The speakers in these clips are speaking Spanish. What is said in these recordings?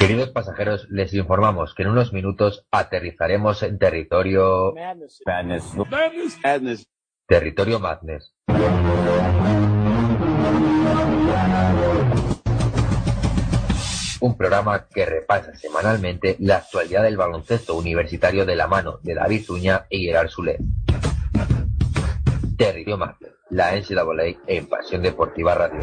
Queridos pasajeros, les informamos que en unos minutos aterrizaremos en territorio... Madness. Territorio Madness. Un programa que repasa semanalmente la actualidad del baloncesto universitario de la mano de David Zuña y Gerard Sule. Territorio Madness, la NCAA en Pasión Deportiva Radio.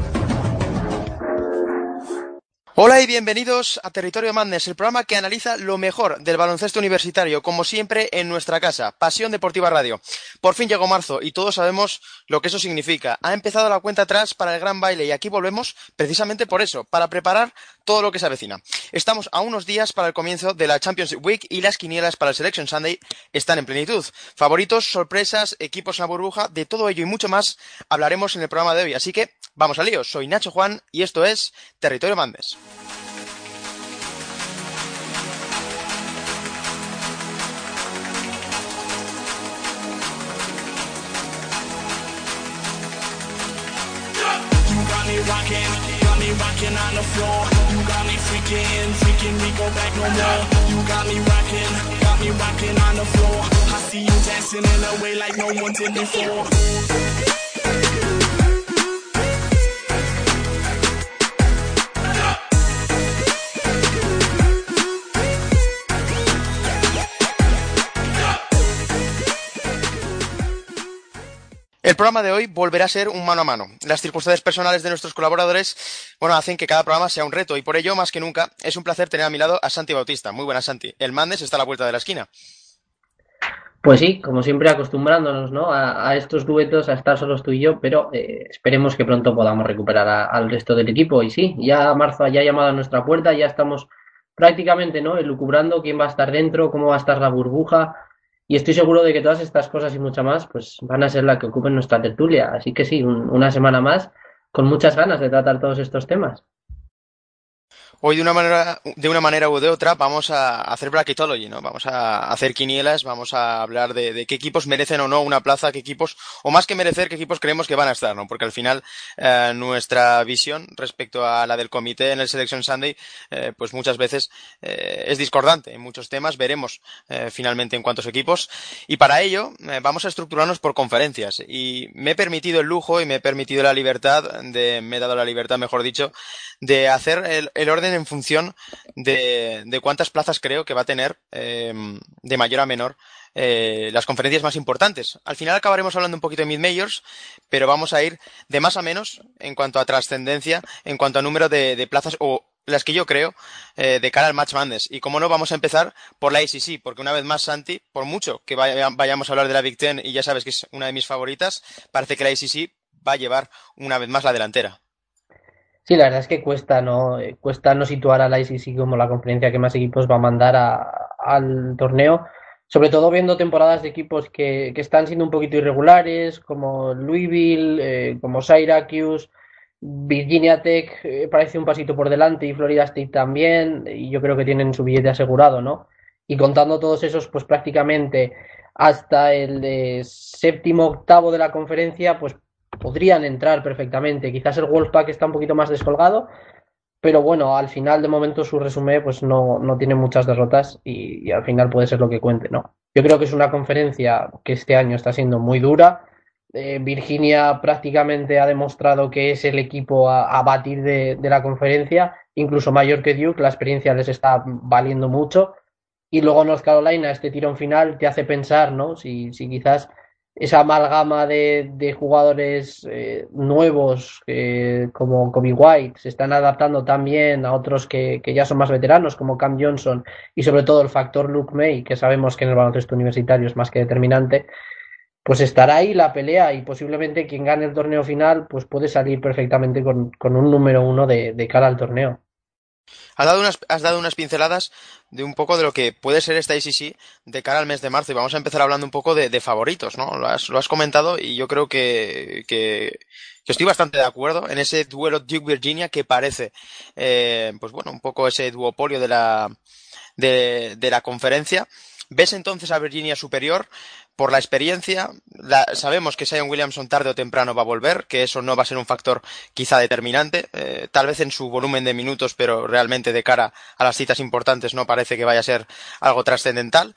Hola y bienvenidos a Territorio Madness, el programa que analiza lo mejor del baloncesto universitario, como siempre en nuestra casa, Pasión Deportiva Radio. Por fin llegó marzo y todos sabemos lo que eso significa. Ha empezado la cuenta atrás para el gran baile y aquí volvemos precisamente por eso, para preparar todo lo que se avecina. Estamos a unos días para el comienzo de la Championship Week y las quinielas para el Selection Sunday están en plenitud. Favoritos, sorpresas, equipos en la burbuja, de todo ello y mucho más hablaremos en el programa de hoy. Así que vamos al lío. Soy Nacho Juan y esto es Territorio rocking on the floor. I see you dancing in a way like no one before. El programa de hoy volverá a ser un mano a mano. Las circunstancias personales de nuestros colaboradores, bueno, hacen que cada programa sea un reto y por ello, más que nunca, es un placer tener a mi lado a Santi Bautista. Muy buenas, Santi. El Mandes está a la vuelta de la esquina. Pues sí, como siempre acostumbrándonos ¿no? a, estos duetos, a estar solos tú y yo, pero eh, esperemos que pronto podamos recuperar al resto del equipo. Y sí, ya marzo ya ha llamado a nuestra puerta, ya estamos prácticamente ¿no? elucubrando quién va a estar dentro, cómo va a estar la burbuja. Y estoy seguro de que todas estas cosas y mucho más pues van a ser las que ocupen nuestra tertulia. Así que sí, un- una semana más con muchas ganas de tratar todos estos temas. Hoy de una manera, de una manera u de otra vamos a hacer bracketology, ¿no? Vamos a hacer quinielas, vamos a hablar de, qué equipos merecen o no una plaza, qué equipos, o más que merecer, qué equipos creemos que van a estar, ¿no? Porque al final eh, nuestra visión respecto a la del comité en el Selection Sunday, eh, pues muchas veces eh, es discordante en muchos temas. Veremos eh, finalmente en cuántos equipos. Y para ello eh, vamos a estructurarnos por conferencias. Y me he permitido el lujo y me he permitido la libertad de, me he dado la libertad, mejor dicho, de hacer el orden en función de, cuántas plazas creo que va a tener eh, de mayor a menor eh, las conferencias más importantes. Al final acabaremos hablando un poquito de mid-majors, pero vamos a ir de más a menos en cuanto a trascendencia, en cuanto a número de, plazas o las que yo creo eh, de cara al Match Madness. Y como no, vamos a empezar por la ACC, porque una vez más, Santi, por mucho que vaya- vayamos a hablar de la Big Ten y ya sabes que es una de mis favoritas, parece que la ACC va a llevar una vez más la delantera. Sí, la verdad es que cuesta no, Eh, cuesta no situar a la ICC como la conferencia que más equipos va a mandar a- al torneo, sobre todo viendo temporadas de equipos que, que están siendo un poquito irregulares, como Louisville, eh, como Syracuse, Virginia Tech eh, parece un pasito por delante y Florida State también, y yo creo que tienen su billete asegurado, ¿no? Y contando todos esos, pues prácticamente hasta el séptimo, octavo de la conferencia, pues podrían entrar perfectamente. Quizás el Wolfpack está un poquito más descolgado, pero bueno, al final de momento su resumen pues no, no tiene muchas derrotas y, al final puede ser lo que cuente, ¿no? Yo creo que es una conferencia que este año está siendo muy dura. Eh, Virginia prácticamente ha demostrado que es el equipo a, batir de, de la conferencia, incluso mayor que Duke, la experiencia les está valiendo mucho. Y luego North Carolina, este tirón final te hace pensar, ¿no? Si, si quizás esa amalgama de, de jugadores eh, nuevos como Kobe White se están adaptando también a otros que, que, ya son más veteranos como Cam Johnson y sobre todo el factor Luke May que sabemos que en el baloncesto universitario es más que determinante pues estará ahí la pelea y posiblemente quien gane el torneo final pues puede salir perfectamente con, con un número uno de, de cara al torneo. Has dado, unas, has dado unas pinceladas de un poco de lo que puede ser esta ACC de cara al mes de marzo y vamos a empezar hablando un poco de, favoritos, ¿no? Lo has, lo has, comentado y yo creo que, que, que, estoy bastante de acuerdo en ese duelo Duke-Virginia que parece, eh, pues bueno, un poco ese duopolio de la, de, de la conferencia. ¿Ves entonces a Virginia superior? Por la experiencia, la, sabemos que Sion Williamson tarde o temprano va a volver, que eso no va a ser un factor quizá determinante, eh, tal vez en su volumen de minutos, pero realmente de cara a las citas importantes no parece que vaya a ser algo trascendental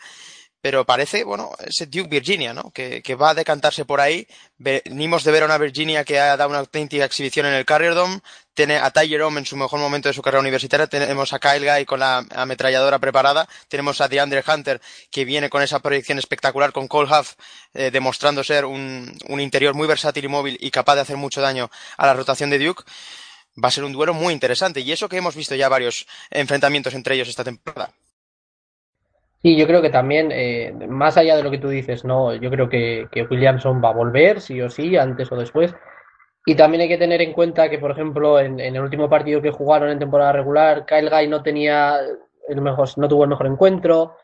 pero parece, bueno, ese Duke Virginia, ¿no? Que, que, va a decantarse por ahí. Venimos de ver a una Virginia que ha dado una auténtica exhibición en el Carrier Dome. Tiene a Ty Jerome en su mejor momento de su carrera universitaria. Tenemos a Kyle Guy con la ametralladora preparada. Tenemos a DeAndre Hunter que viene con esa proyección espectacular con Cole Huff, eh, demostrando ser un, interior muy versátil y móvil y capaz de hacer mucho daño a la rotación de Duke. Va a ser un duelo muy interesante. Y eso que hemos visto ya varios enfrentamientos entre ellos esta temporada. Sí, yo creo que también, eh, más allá de lo que tú dices, no, yo creo que, que, Williamson va a volver, sí o sí, antes o después. Y también hay que tener en cuenta que, por ejemplo, en, el último partido que jugaron en temporada regular, Kyle Guy no tenía el mejor, no tuvo el mejor encuentro,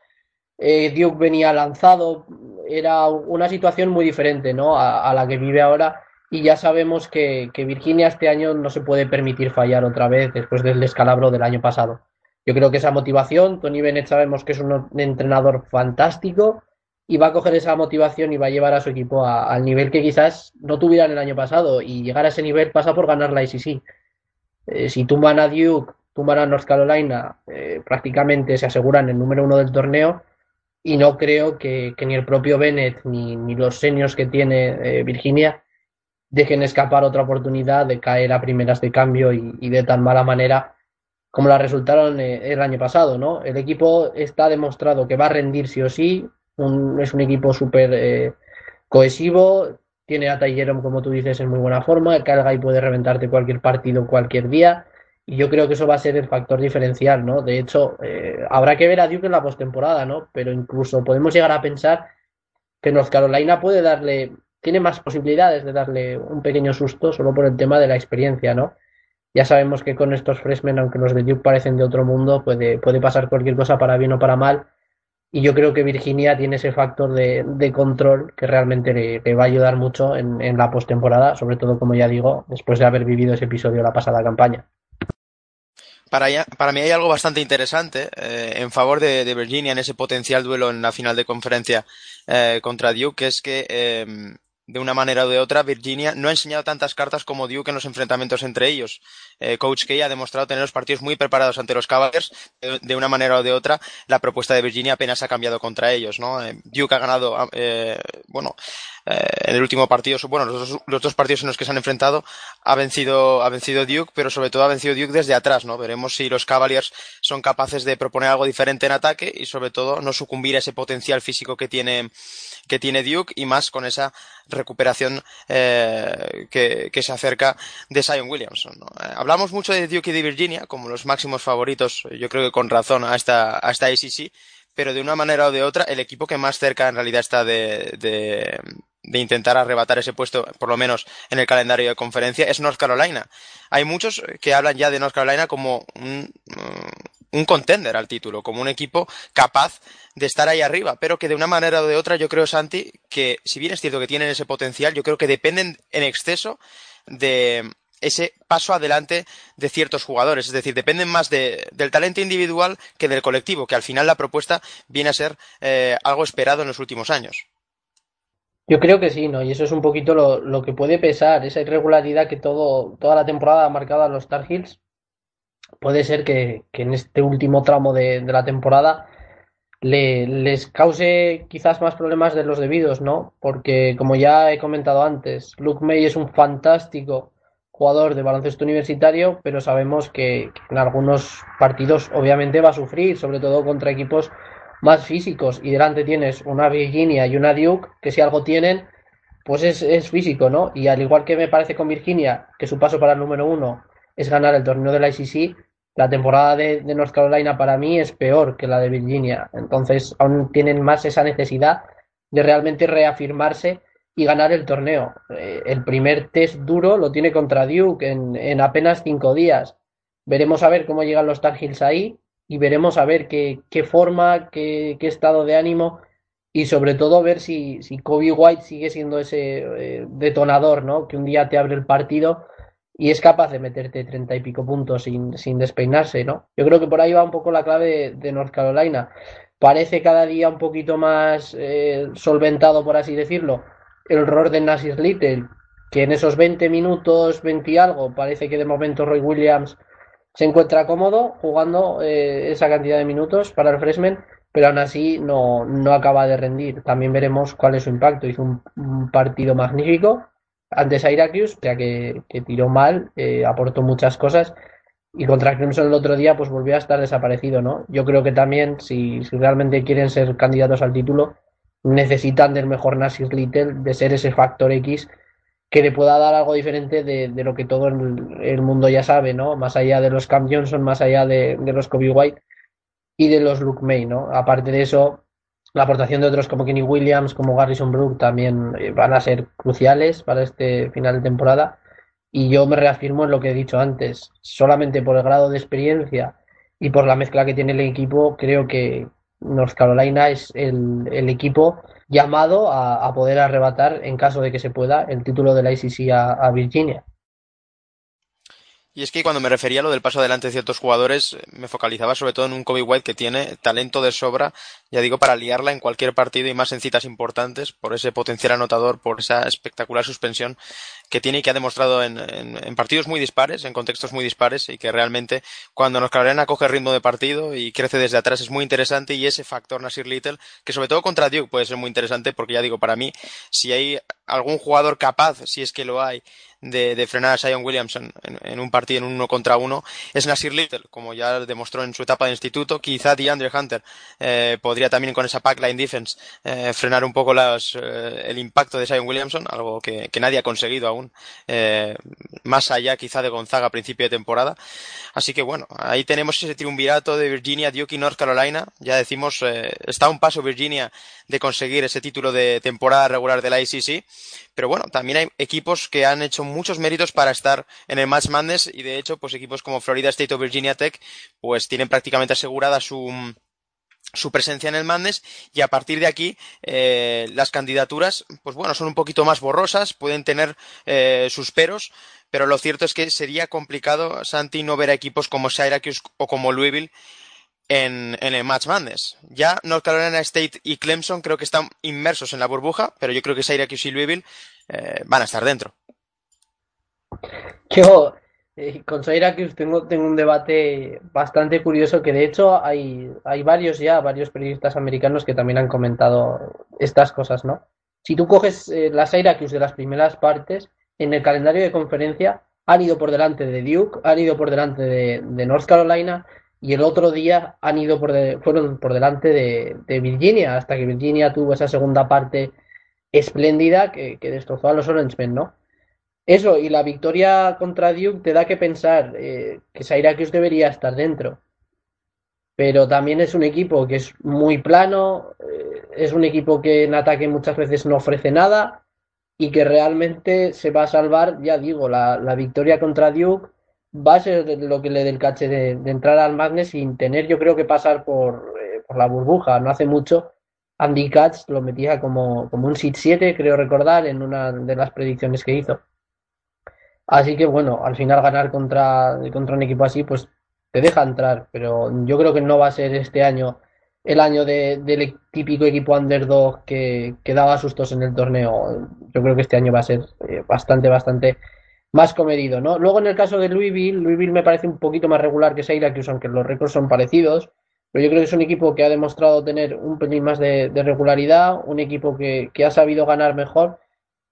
eh, Duke venía lanzado, era una situación muy diferente, ¿no? A, a la que vive ahora. Y ya sabemos que, que Virginia este año no se puede permitir fallar otra vez después del descalabro del año pasado. Yo creo que esa motivación, Tony Bennett sabemos que es un entrenador fantástico y va a coger esa motivación y va a llevar a su equipo a, al nivel que quizás no tuvieran el año pasado y llegar a ese nivel pasa por ganar la ICC. Eh, si tumban a Duke, tumban a North Carolina, eh, prácticamente se aseguran el número uno del torneo y no creo que, ni el propio Bennett ni, ni los seniors que tiene eh, Virginia dejen escapar otra oportunidad de caer a primeras de cambio y, y de tan mala manera como la resultaron el año pasado, ¿no? El equipo está demostrado que va a rendir sí o sí, un, es un equipo súper eh, cohesivo, tiene a Jerome, como tú dices, en muy buena forma, el Calgary puede reventarte cualquier partido cualquier día, y yo creo que eso va a ser el factor diferencial, ¿no? De hecho, eh, habrá que ver a Duke en la postemporada, ¿no? Pero incluso podemos llegar a pensar que North Carolina puede darle, tiene más posibilidades de darle un pequeño susto solo por el tema de la experiencia, ¿no? ya sabemos que con estos freshmen, aunque los de Duke parecen de otro mundo, puede, puede pasar cualquier cosa para bien o para mal. Y yo creo que Virginia tiene ese factor de, de control que realmente le, va a ayudar mucho en, en la postemporada, sobre todo, como ya digo, después de haber vivido ese episodio la pasada campaña. Para, ya, para mí hay algo bastante interesante eh, en favor de, de, Virginia en ese potencial duelo en la final de conferencia eh, contra Duke, que es que eh, de una manera o de otra, Virginia no ha enseñado tantas cartas como Duke en los enfrentamientos entre ellos. Eh, Coach K ha demostrado tener los partidos muy preparados ante los Cavaliers. De, una manera o de otra, la propuesta de Virginia apenas ha cambiado contra ellos, ¿no? Eh, Duke ha ganado, eh, bueno, en el último partido, bueno, los dos, los dos, partidos en los que se han enfrentado ha vencido, ha vencido Duke, pero sobre todo ha vencido Duke desde atrás, ¿no? Veremos si los Cavaliers son capaces de proponer algo diferente en ataque y sobre todo no sucumbir a ese potencial físico que tiene, que tiene Duke y más con esa recuperación eh, que, que, se acerca de Zion Williamson. ¿no? Eh, hablamos mucho de Duke y de Virginia como los máximos favoritos, yo creo que con razón, a esta, a esta ACC, pero de una manera o de otra, el equipo que más cerca en realidad está de, de, de, intentar arrebatar ese puesto, por lo menos en el calendario de conferencia, es North Carolina. Hay muchos que hablan ya de North Carolina como un, un contender al título, como un equipo capaz de estar ahí arriba, pero que de una manera o de otra yo creo, Santi, que si bien es cierto que tienen ese potencial, yo creo que dependen en exceso de ese paso adelante de ciertos jugadores. Es decir, dependen más de, del talento individual que del colectivo, que al final la propuesta viene a ser eh, algo esperado en los últimos años. Yo creo que sí, ¿no? Y eso es un poquito lo, lo que puede pesar, esa irregularidad que todo, toda la temporada ha marcado a los Star Hills. Puede ser que, que en este último tramo de, de la temporada le, les cause quizás más problemas de los debidos, ¿no? Porque, como ya he comentado antes, Luke May es un fantástico jugador de baloncesto universitario, pero sabemos que, que, en algunos partidos obviamente va a sufrir, sobre todo contra equipos más físicos. Y delante tienes una Virginia y una Duke, que si algo tienen pues es, es, físico, ¿no? Y al igual que me parece con Virginia, que su paso para el número uno es ganar el torneo de la ICC, la temporada de, North Carolina para mí es peor que la de Virginia. Entonces aún tienen más esa necesidad de realmente reafirmarse y ganar el torneo. Eh, el primer test duro lo tiene contra Duke en, en apenas cinco días. Veremos a ver cómo llegan los Tar Heels ahí y veremos a ver qué, qué forma, qué, qué, estado de ánimo y sobre todo ver si, si Kobe White sigue siendo ese eh, detonador, ¿no? Que un día te abre el partido y es capaz de meterte treinta y pico puntos sin, sin, despeinarse, ¿no? Yo creo que por ahí va un poco la clave de, North Carolina. Parece cada día un poquito más eh, solventado, por así decirlo, el error de Nasir Little, que en esos 20 minutos, 20 y algo, parece que de momento Roy Williams se encuentra cómodo jugando eh, esa cantidad de minutos para el freshman, pero aún así no, no acaba de rendir. También veremos cuál es su impacto. Hizo un, partido magnífico antes a Syracuse, ya que, que tiró mal, eh, aportó muchas cosas. Y contra Clemson el otro día, pues volvió a estar desaparecido, ¿no? Yo creo que también, si, si realmente quieren ser candidatos al título, necesitan del mejor Nasir Little, de ser ese factor X que le pueda dar algo diferente de, de lo que todo el, mundo ya sabe, ¿no? Más allá de los Cam Johnson, más allá de, de los Kobe White y de los Luke May, ¿no? Aparte de eso, la aportación de otros como Kenny Williams, como Garrison Brook también eh, van a ser cruciales para este final de temporada. Y yo me reafirmo en lo que he dicho antes, solamente por el grado de experiencia y por la mezcla que tiene el equipo, creo que North Carolina es el, el equipo llamado a, poder arrebatar, en caso de que se pueda, el título de la ICC a, a Virginia. Y es que cuando me refería a lo del paso adelante de ciertos jugadores, me focalizaba sobre todo en un Kobe White que tiene talento de sobra, ya digo, para liarla en cualquier partido y más en citas importantes, por ese potencial anotador, por esa espectacular suspensión que tiene y que ha demostrado en, en, partidos muy dispares, en contextos muy dispares, y que realmente cuando nos Carolina coge ritmo de partido y crece desde atrás es muy interesante, y ese factor Nasir Little, que sobre todo contra Duke puede ser muy interesante, porque ya digo, para mí, si hay algún jugador capaz, si es que lo hay, de, frenar a Zion Williamson en, en, un partido en un uno contra uno es Nasir Little, como ya demostró en su etapa de instituto. Quizá DeAndre Hunter eh, podría también con esa backline defense eh, frenar un poco las, eh, el impacto de Zion Williamson, algo que, nadie ha conseguido aún, eh, más allá quizá de Gonzaga a principio de temporada. Así que bueno, ahí tenemos ese triunvirato de Virginia, Duke y North Carolina. Ya decimos, está un paso Virginia de conseguir ese título de temporada regular de la ICC. Pero bueno, también hay equipos que han hecho muchos méritos para estar en el Match Madness y de hecho, pues equipos como Florida State o Virginia Tech, pues tienen prácticamente asegurada su, su presencia en el Madness y a partir de aquí eh, las candidaturas pues bueno son un poquito más borrosas pueden tener eh, sus peros pero lo cierto es que sería complicado Santi no ver a equipos como Syracuse o como Louisville en, en el Match Madness. Ya North Carolina State y Clemson creo que están inmersos en la burbuja, pero yo creo que Syracuse y Louisville eh, van a estar dentro. Eh, con Syracuse tengo, tengo un debate bastante curioso que de hecho hay, hay varios ya, varios periodistas americanos que también han comentado estas cosas, ¿no? Si tú coges eh, la Syracuse de las primeras partes, en el calendario de conferencia han ido por delante de Duke, han ido por delante de, North Carolina, y el otro día han ido por de, fueron por delante de, Virginia, hasta que Virginia tuvo esa segunda parte espléndida que, que destrozó a los Orangemen, ¿no? Eso, y la victoria contra Duke te da que pensar eh, que Syracuse debería estar dentro. Pero también es un equipo que es muy plano, eh, es un equipo que en ataque muchas veces no ofrece nada y que realmente se va a salvar, ya digo, la, la victoria contra Duke va a ser lo que le dé el caché de, entrar al Magnes sin tener yo creo que pasar por, eh, por la burbuja. No hace mucho Andy Katz lo metía como, como un sit 7, creo recordar, en una de las predicciones que hizo. Así que bueno, al final ganar contra, contra un equipo así, pues te deja entrar, pero yo creo que no va a ser este año el año de, del típico equipo underdog que, que daba sustos en el torneo. Yo creo que este año va a ser eh, bastante, bastante más comedido, ¿no? Luego en el caso de Louisville, Louisville me parece un poquito más regular que Syracuse, aunque los récords son parecidos, pero yo creo que es un equipo que ha demostrado tener un pelín más de, de regularidad, un equipo que, que, ha sabido ganar mejor,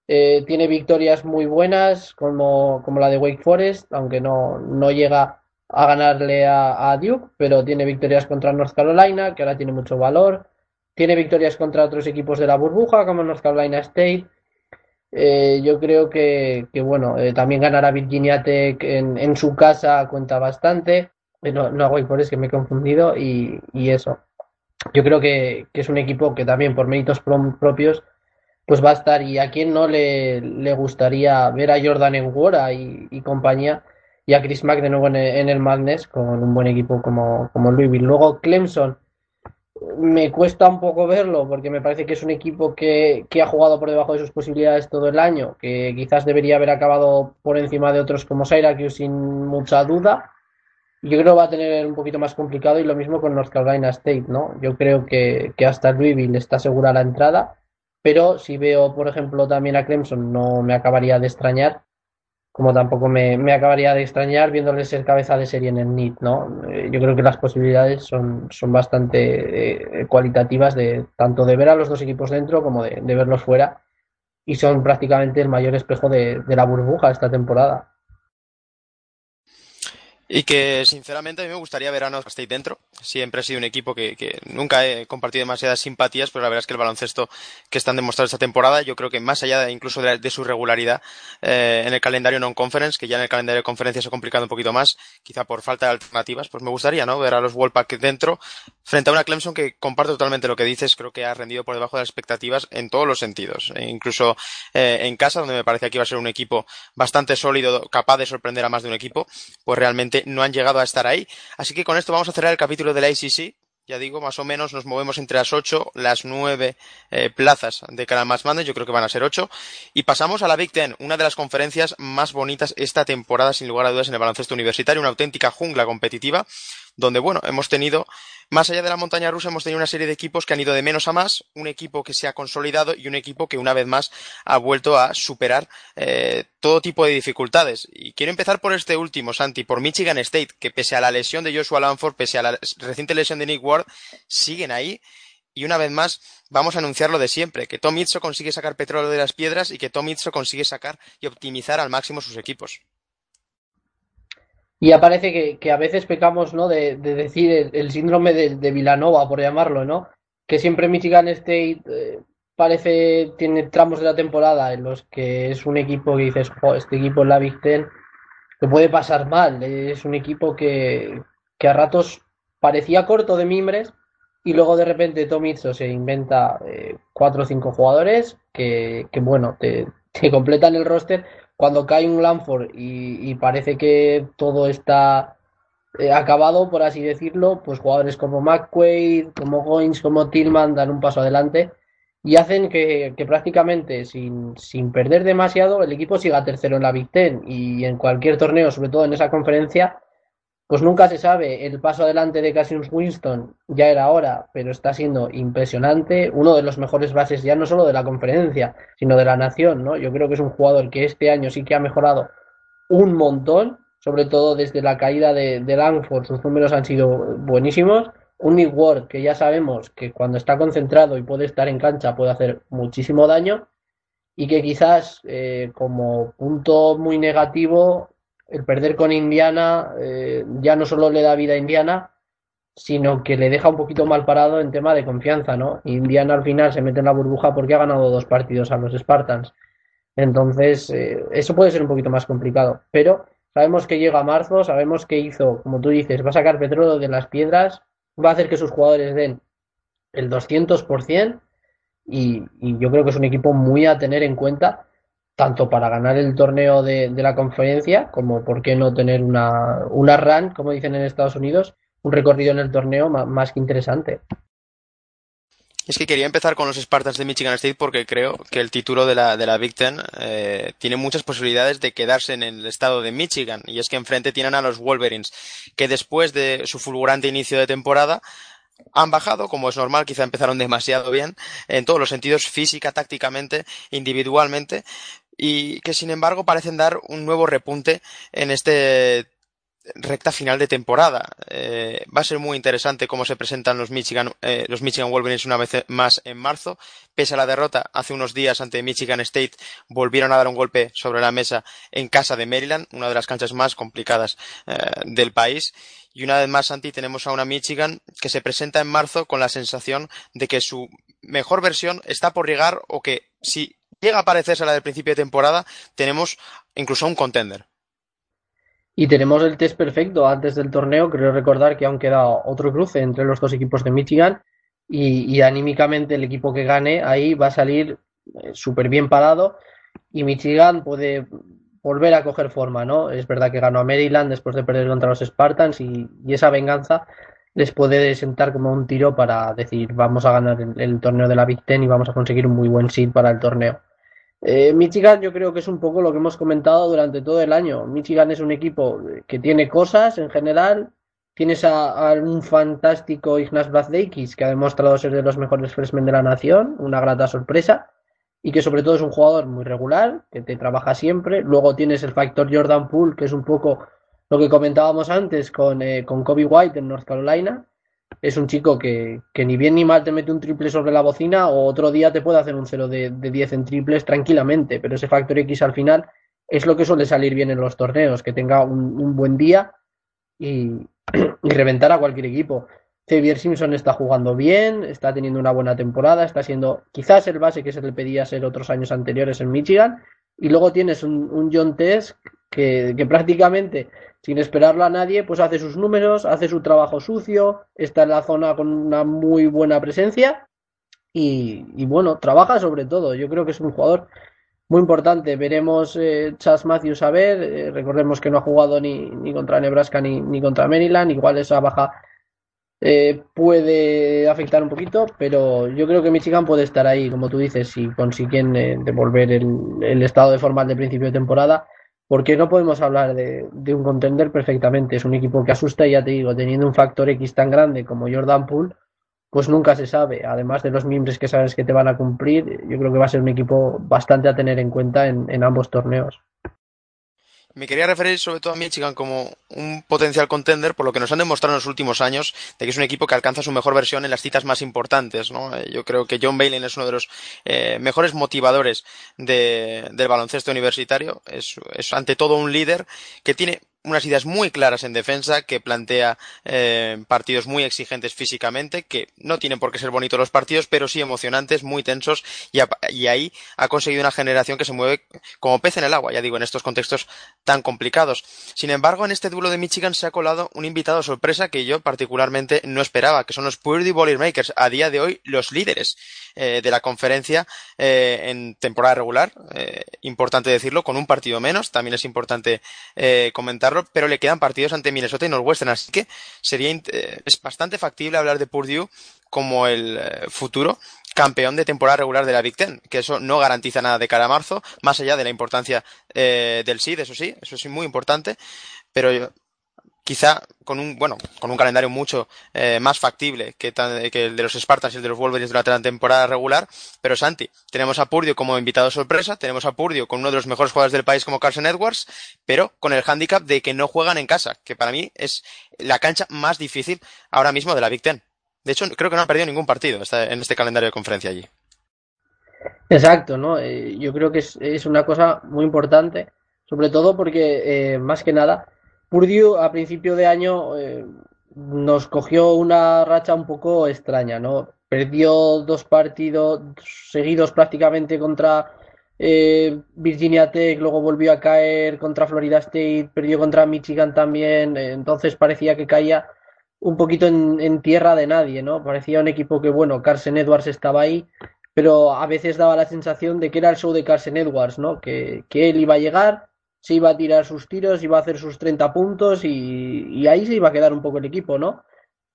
eh, tiene victorias muy buenas como, como, la de Wake Forest, aunque no, no llega a ganarle a, a, Duke, pero tiene victorias contra North Carolina, que ahora tiene mucho valor, tiene victorias contra otros equipos de la burbuja, como North Carolina State, Eh, yo creo que, que bueno, eh, también ganar a Virginia Tech en, en su casa cuenta bastante. Eh, no, no hago por es que me he confundido y, y eso. Yo creo que, que, es un equipo que también por méritos propios pues va a estar y a quien no le, le gustaría ver a Jordan en y, compañía y a Chris Mack de nuevo en el, en el Madness con un buen equipo como, como Louisville. Luego Clemson me cuesta un poco verlo porque me parece que es un equipo que, que, ha jugado por debajo de sus posibilidades todo el año, que quizás debería haber acabado por encima de otros como Syracuse sin mucha duda. Yo creo que va a tener un poquito más complicado y lo mismo con North Carolina State, ¿no? Yo creo que, que hasta Louisville está segura la entrada, pero si veo, por ejemplo, también a Clemson, no me acabaría de extrañar como tampoco me, acabaría de extrañar viéndoles ser cabeza de serie en el NIT, ¿no? Eh, yo creo que las posibilidades son, son bastante eh, cualitativas de tanto de ver a los dos equipos dentro como de, de verlos fuera y son prácticamente el mayor espejo de, de la burbuja esta temporada. Y que sinceramente a mí me gustaría ver a State dentro. Siempre ha sido un equipo que, que, nunca he compartido demasiadas simpatías, pero la verdad es que el baloncesto que están demostrando esta temporada, yo creo que más allá incluso de, su regularidad eh, en el calendario non-conference, que ya en el calendario de conferencia se ha complicado un poquito más, quizá por falta de alternativas, pues me gustaría ¿no? ver a los Wolfpack dentro, frente a una Clemson que comparto totalmente lo que dices, creo que ha rendido por debajo de las expectativas en todos los sentidos. E incluso eh, en casa, donde me parecía que iba a ser un equipo bastante sólido, capaz de sorprender a más de un equipo, pues realmente no han llegado a estar ahí. Así que con esto vamos a cerrar el capítulo de la ACC. Ya digo, más o menos nos movemos entre las ocho, las nueve eh, plazas de cara más Madness, yo creo que van a ser ocho. Y pasamos a la Big Ten, una de las conferencias más bonitas esta temporada, sin lugar a dudas, en el baloncesto universitario, una auténtica jungla competitiva, donde, bueno, hemos tenido más allá de la montaña rusa hemos tenido una serie de equipos que han ido de menos a más, un equipo que se ha consolidado y un equipo que una vez más ha vuelto a superar eh, todo tipo de dificultades. Y quiero empezar por este último, Santi, por Michigan State, que pese a la lesión de Joshua Lanford, pese a la reciente lesión de Nick Ward, siguen ahí. Y una vez más, vamos a anunciar lo de siempre, que Tom Izzo consigue sacar petróleo de las piedras y que Tom Izzo consigue sacar y optimizar al máximo sus equipos. Y aparece que, que, a veces pecamos, ¿no? De, de decir el, síndrome de, de, Villanova, por llamarlo, ¿no? Que siempre Michigan State eh, parece, tiene tramos de la temporada en los que es un equipo que dices, este equipo en la Big Ten, que puede pasar mal. Es un equipo que, que a ratos parecía corto de mimbres y luego de repente Tom Izzo se inventa eh, cuatro o cinco jugadores que, que bueno, te, te completan el roster cuando cae un Lanford y, parece que todo está eh, acabado, por así decirlo, pues jugadores como McQuaid, como Goins, como Tillman dan un paso adelante y hacen que, que prácticamente sin, sin, perder demasiado el equipo siga tercero en la Big Ten. Y en cualquier torneo, sobre todo en esa conferencia, pues nunca se sabe. El paso adelante de Cassius Winston ya era hora, pero está siendo impresionante. Uno de los mejores bases ya no solo de la conferencia, sino de la nación, ¿no? Yo creo que es un jugador que este año sí que ha mejorado un montón, sobre todo desde la caída de, de Langford, sus números han sido buenísimos. Un Nick Ward que ya sabemos que cuando está concentrado y puede estar en cancha puede hacer muchísimo daño y que quizás eh, como punto muy negativo el perder con Indiana eh, ya no solo le da vida a Indiana, sino que le deja un poquito mal parado en tema de confianza, ¿no? Indiana al final se mete en la burbuja porque ha ganado dos partidos a los Spartans. Entonces, eh, eso puede ser un poquito más complicado. Pero sabemos que llega a marzo, sabemos que hizo, como tú dices, va a sacar petróleo de las piedras, va a hacer que sus jugadores den el 200%, y, y yo creo que es un equipo muy a tener en cuenta tanto para ganar el torneo de, de, la conferencia como por qué no tener una, una run, como dicen en Estados Unidos, un recorrido en el torneo más, más que interesante. Es que quería empezar con los Spartans de Michigan State porque creo que el título de la, de la Big Ten eh, tiene muchas posibilidades de quedarse en el estado de Michigan. Y es que enfrente tienen a los Wolverines, que después de su fulgurante inicio de temporada han bajado, como es normal, quizá empezaron demasiado bien, en todos los sentidos, física, tácticamente, individualmente, y que sin embargo parecen dar un nuevo repunte en este recta final de temporada. Eh, va a ser muy interesante cómo se presentan los Michigan, eh, los Michigan Wolverines una vez más en marzo. Pese a la derrota hace unos días ante Michigan State, volvieron a dar un golpe sobre la mesa en casa de Maryland, una de las canchas más complicadas eh, del país. Y una vez más, Santi, tenemos a una Michigan que se presenta en marzo con la sensación de que su mejor versión está por llegar o que si llega a parecerse a la del principio de temporada, tenemos incluso un contender. Y tenemos el test perfecto antes del torneo. Creo recordar que aún queda otro cruce entre los dos equipos de Michigan y, anímicamente el equipo que gane ahí va a salir eh, súper bien parado y Michigan puede volver a coger forma, ¿no? Es verdad que ganó a Maryland después de perder contra los Spartans y, esa venganza les puede sentar como un tiro para decir vamos a ganar el, torneo de la Big Ten y vamos a conseguir un muy buen seed para el torneo. Eh, Michigan yo creo que es un poco lo que hemos comentado durante todo el año. Michigan es un equipo que tiene cosas en general. Tienes a, un fantástico Ignaz Brazdeikis que ha demostrado ser de los mejores freshmen de la nación, una grata sorpresa y que sobre todo es un jugador muy regular, que te trabaja siempre. Luego tienes el factor Jordan Poole, que es un poco lo que comentábamos antes con, eh, con Kobe White en North Carolina. Es un chico que, que, ni bien ni mal te mete un triple sobre la bocina o otro día te puede hacer un 0 de, de 10 en triples tranquilamente, pero ese factor X al final es lo que suele salir bien en los torneos, que tenga un, un buen día y, y reventar a cualquier equipo. Xavier Simpson está jugando bien, está teniendo una buena temporada, está siendo quizás el base que se le pedía ser otros años anteriores en Michigan. Y luego tienes un, John Tess que, prácticamente, sin esperarlo a nadie, pues hace sus números, hace su trabajo sucio, está en la zona con una muy buena presencia y, bueno, trabaja sobre todo. Yo creo que es un jugador muy importante. Veremos eh, Chas Matthews a ver, eh, recordemos que no ha jugado ni, ni contra Nebraska ni, ni contra Maryland, igual esa baja eh, puede afectar un poquito, pero yo creo que Michigan puede estar ahí, como tú dices, si consiguen eh, devolver el, estado de forma de principio de temporada, porque no podemos hablar de, un contender perfectamente. Es un equipo que asusta y ya te digo, teniendo un factor X tan grande como Jordan Poole, pues nunca se sabe. Además de los miembros que sabes que te van a cumplir, yo creo que va a ser un equipo bastante a tener en cuenta en ambos torneos. Me quería referir sobre todo a Michigan como un potencial contender por lo que nos han demostrado en los últimos años de que es un equipo que alcanza su mejor versión en las citas más importantes. ¿no? Eh, yo creo que John Bailey es uno de los eh, mejores motivadores de, del baloncesto universitario. Es, es ante todo un líder que tiene unas ideas muy claras en defensa, que plantea eh, partidos muy exigentes físicamente, que no tienen por qué ser bonitos los partidos, pero sí emocionantes, muy tensos, y, y, ahí ha conseguido una generación que se mueve como pez en el agua, ya digo, en estos contextos tan complicados. Sin embargo, en este duelo de Michigan se ha colado un invitado sorpresa que yo particularmente no esperaba, que son los Purdue Boilermakers, a día de hoy los líderes eh, de la conferencia eh, en temporada regular, importante decirlo, con un partido menos, también es importante comentarlo pero le quedan partidos ante Minnesota y Northwestern, así que sería eh, es bastante factible hablar de Purdue como el eh, futuro campeón de temporada regular de la Big Ten, que eso no garantiza nada de cara a marzo, más allá de la importancia eh, del SID, eso sí, eso sí muy importante, pero quizá con un bueno con un calendario mucho eh, más factible que, el de los Spartans y el de los Wolverines durante la temporada regular. Pero Santi tenemos a Purdio como invitado sorpresa tenemos a Purdio con uno de los mejores jugadores del país como Carson Edwards pero con el hándicap de que no juegan en casa que para mí es la cancha más difícil ahora mismo de la Big Ten. De hecho creo que no han perdido ningún partido en este calendario de conferencia allí. Exacto no eh, yo creo que es, es, una cosa muy importante sobre todo porque eh, más que nada Purdue a principio de año eh, nos cogió una racha un poco extraña, ¿no? Perdió dos partidos seguidos prácticamente contra eh, Virginia Tech, luego volvió a caer contra Florida State, perdió contra Michigan también, eh, entonces parecía que caía un poquito en, tierra de nadie, ¿no? Parecía un equipo que, bueno, Carson Edwards estaba ahí, pero a veces daba la sensación de que era el show de Carson Edwards, ¿no? Que, que él iba a llegar, se iba a tirar sus tiros, iba a hacer sus 30 puntos y, ahí se iba a quedar un poco el equipo, ¿no?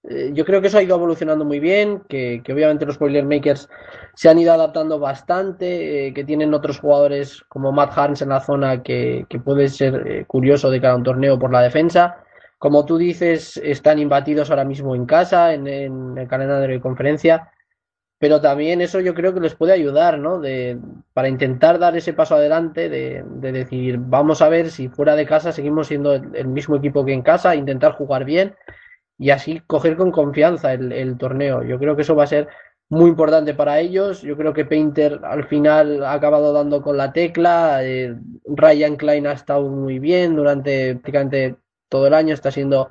Eh, yo creo que eso ha ido evolucionando muy bien, que, obviamente los Boilermakers se han ido adaptando bastante, eh, que tienen otros jugadores como Matt Harns en la zona que, puede ser eh, curioso de cada un torneo por la defensa. Como tú dices, están imbatidos ahora mismo en casa, en, en el calendario de conferencia pero también eso yo creo que les puede ayudar, ¿no? De, para intentar dar ese paso adelante, de, decir, vamos a ver si fuera de casa seguimos siendo el, mismo equipo que en casa, intentar jugar bien y así coger con confianza el, torneo. Yo creo que eso va a ser muy importante para ellos. Yo creo que Painter al final ha acabado dando con la tecla. Eh, Ryan Klein ha estado muy bien durante prácticamente todo el año, está siendo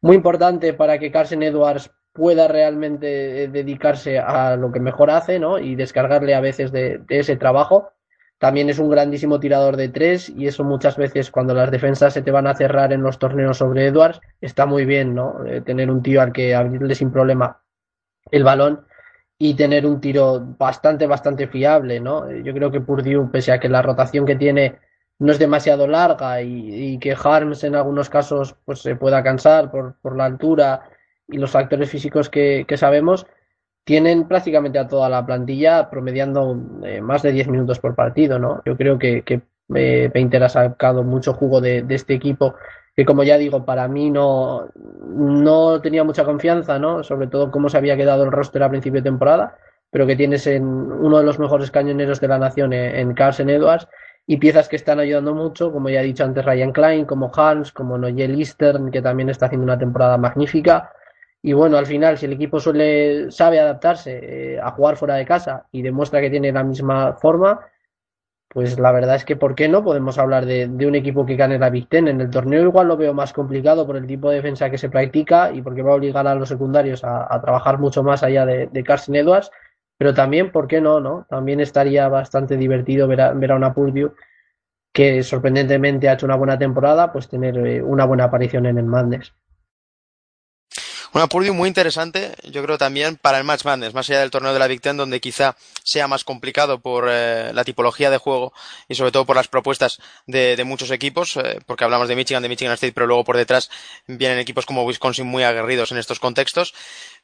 muy importante para que Carson Edwards pueda realmente eh, dedicarse a lo que mejor hace, ¿no? Y descargarle a veces de, ese trabajo. también es un grandísimo tirador de tres y eso muchas veces cuando las defensas se te van a cerrar en los torneos sobre Edwards está muy bien, ¿no? Eh, tener un tío al que abrirle sin problema el balón y tener un tiro bastante, bastante fiable, ¿no? Eh, yo creo que Purdue, pese a que la rotación que tiene no es demasiado larga y, que Harms en algunos casos pues se pueda cansar por, por la altura y los factores físicos que, sabemos, tienen prácticamente a toda la plantilla promediando eh, más de 10 minutos por partido, ¿no? Yo creo que, que eh, Painter ha sacado mucho jugo de, este equipo que como ya digo, para mí no, no tenía mucha confianza, ¿no? Sobre todo cómo se había quedado el roster a principio de temporada, pero que tienes en uno de los mejores cañoneros de la nación en, Carson Edwards y piezas que están ayudando mucho, como ya he dicho antes Ryan Klein, como Hans, como Noel Eastern, que también está haciendo una temporada magnífica, y bueno, al final, si el equipo suele, sabe adaptarse eh, a jugar fuera de casa y demuestra que tiene la misma forma, pues la verdad es que, ¿por qué no podemos hablar de, un equipo que gane la Big Ten? En el torneo igual lo veo más complicado por el tipo de defensa que se practica y porque va a obligar a los secundarios a, trabajar mucho más allá de, Carson Edwards, pero también, ¿por qué no? no? También estaría bastante divertido ver a, ver a una Purdue que sorprendentemente ha hecho una buena temporada, pues tener eh, una buena aparición en el Madness. Una Purdue muy interesante, yo creo también para el Match Madness, más allá del torneo de la Big Ten, donde quizá sea más complicado por eh, la tipología de juego y sobre todo por las propuestas de, muchos equipos, eh, porque hablamos de Michigan, de Michigan State, pero luego por detrás vienen equipos como Wisconsin muy aguerridos en estos contextos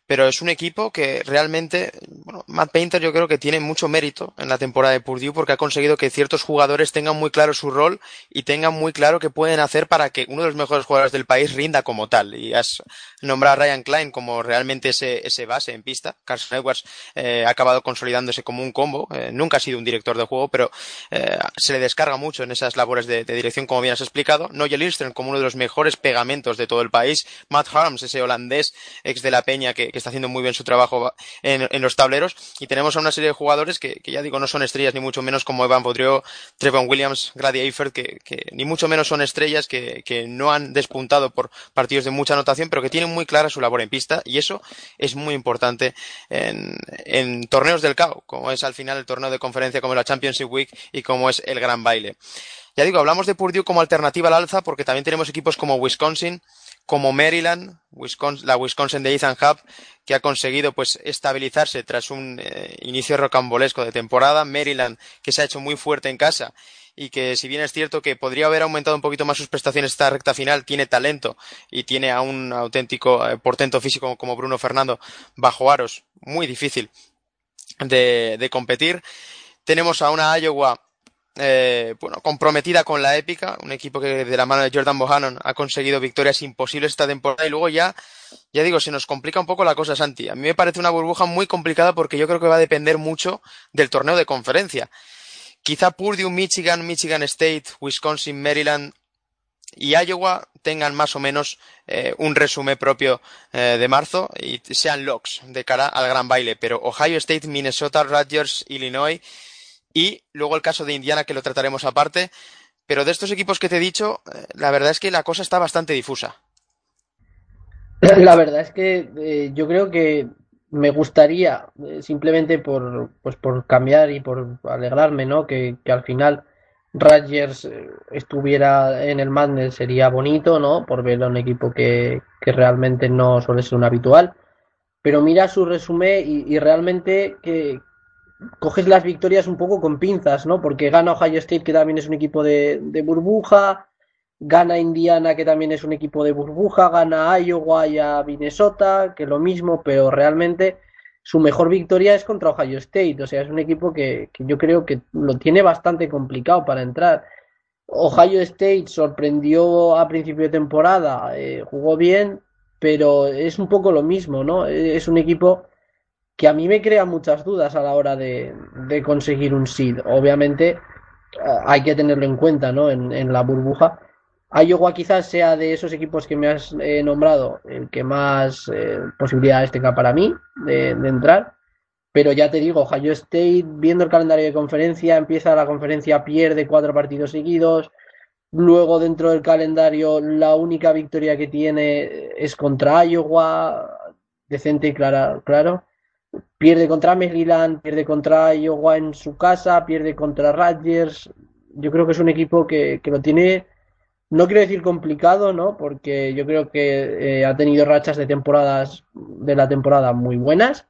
pero es un equipo que realmente, bueno, Matt Painter yo creo que tiene mucho mérito en la temporada de Purdue porque ha conseguido que ciertos jugadores tengan muy claro su rol y tengan muy claro qué pueden hacer para que uno de los mejores jugadores del país rinda como tal. Y has nombrado a Ryan Klein como realmente ese, ese base en pista. Carson Edwards eh, ha acabado consolidándose como un combo. Eh, nunca ha sido un director de juego, pero eh, se le descarga mucho en esas labores de, dirección, como bien has explicado. Noel Lindstrom como uno de los mejores pegamentos de todo el país. Matt Harms, ese holandés ex de la Peña que que está haciendo muy bien su trabajo en, los tableros. Y tenemos a una serie de jugadores que, ya digo, no son estrellas ni mucho menos como Evan Podrio, Trevon Williams, Grady Eifert, que, ni mucho menos son estrellas que, no han despuntado por partidos de mucha anotación, pero que tienen muy clara su labor en pista. Y eso es muy importante en, torneos del CAO, como es al final el torneo de conferencia, como la Championship Week y como es el Gran Baile. Ya digo, hablamos de Purdue como alternativa al alza porque también tenemos equipos como Wisconsin, como Maryland, la Wisconsin de Ethan Hub, que ha conseguido pues estabilizarse tras un eh, inicio rocambolesco de temporada. Maryland, que se ha hecho muy fuerte en casa y que si bien es cierto que podría haber aumentado un poquito más sus prestaciones esta recta final, tiene talento y tiene a un auténtico eh, portento físico como Bruno Fernando bajo aros, muy difícil de, de competir. Tenemos a una Iowa eh, bueno, comprometida con la épica, un equipo que de la mano de Jordan Bohannon ha conseguido victorias imposibles esta temporada y luego ya, ya digo, se nos complica un poco la cosa, Santi. A mí me parece una burbuja muy complicada porque yo creo que va a depender mucho del torneo de conferencia. Quizá Purdue, Michigan, Michigan State, Wisconsin, Maryland y Iowa tengan más o menos eh, un resumen propio eh, de marzo y sean locks de cara al gran baile, pero Ohio State, Minnesota, Rutgers, Illinois y luego el caso de Indiana, que lo trataremos aparte. Pero de estos equipos que te he dicho, eh, la verdad es que la cosa está bastante difusa. La verdad es que yo creo que me gustaría, eh, simplemente por, pues por cambiar y por alegrarme, ¿no? Que, al final Rogers estuviera en el Madness sería bonito, ¿no? Por ver a un equipo que, que realmente no suele ser un habitual. Pero mira su resumen y, realmente que, coges las victorias un poco con pinzas, ¿no? Porque gana Ohio State, que también es un equipo de, burbuja, gana Indiana, que también es un equipo de burbuja, gana Iowa y a Minnesota, que lo mismo, pero realmente su mejor victoria es contra Ohio State, o sea, es un equipo que, yo creo que lo tiene bastante complicado para entrar. Ohio State sorprendió a principio de temporada, eh, jugó bien, pero es un poco lo mismo, ¿no? Es un equipo que a mí me crea muchas dudas a la hora de, conseguir un seed. Obviamente eh, hay que tenerlo en cuenta ¿no? en, la burbuja. Iowa quizás sea de esos equipos que me has eh, nombrado el que más eh, posibilidades tenga para mí de, entrar. Pero ya te digo, Ohio State, viendo el calendario de conferencia, empieza la conferencia, pierde cuatro partidos seguidos. Luego, dentro del calendario, la única victoria que tiene es contra Iowa, decente y claro pierde contra Maryland, pierde contra Iowa en su casa, pierde contra Rutgers. Yo creo que es un equipo que, que lo tiene, no quiero decir complicado, ¿no? Porque yo creo que eh, ha tenido rachas de temporadas de la temporada muy buenas,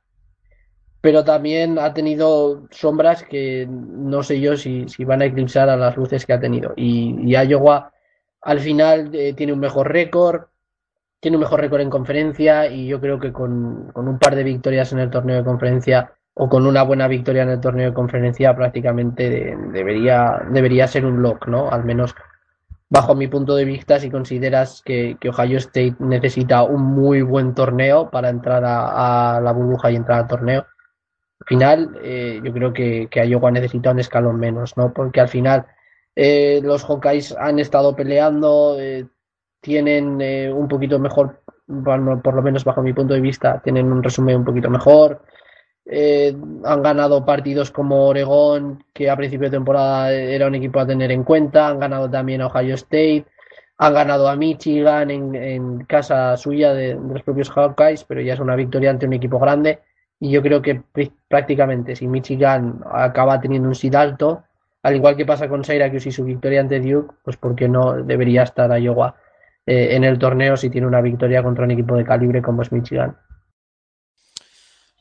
pero también ha tenido sombras que no sé yo si, si van a eclipsar a las luces que ha tenido. Y, y Iowa al final eh, tiene un mejor récord, tiene un mejor récord en conferencia y yo creo que con, con, un par de victorias en el torneo de conferencia o con una buena victoria en el torneo de conferencia prácticamente de, debería, debería ser un lock, ¿no? Al menos bajo mi punto de vista si consideras que, que Ohio State necesita un muy buen torneo para entrar a, la burbuja y entrar al torneo. Al final, eh, yo creo que, que Iowa necesita un escalón menos, ¿no? Porque al final eh, los Hawkeyes han estado peleando, eh, tienen eh, un poquito mejor, bueno, por lo menos bajo mi punto de vista, tienen un resumen un poquito mejor. Eh, han ganado partidos como Oregón, que a principio de temporada era un equipo a tener en cuenta. Han ganado también a Ohio State. Han ganado a Michigan en, casa suya de, los propios Hawkeyes, pero ya es una victoria ante un equipo grande. Y yo creo que prácticamente si Michigan acaba teniendo un seed alto, al igual que pasa con Syracuse y su victoria ante Duke, pues porque no debería estar Iowa eh, en el torneo si tiene una victoria contra un equipo de calibre como es Michigan.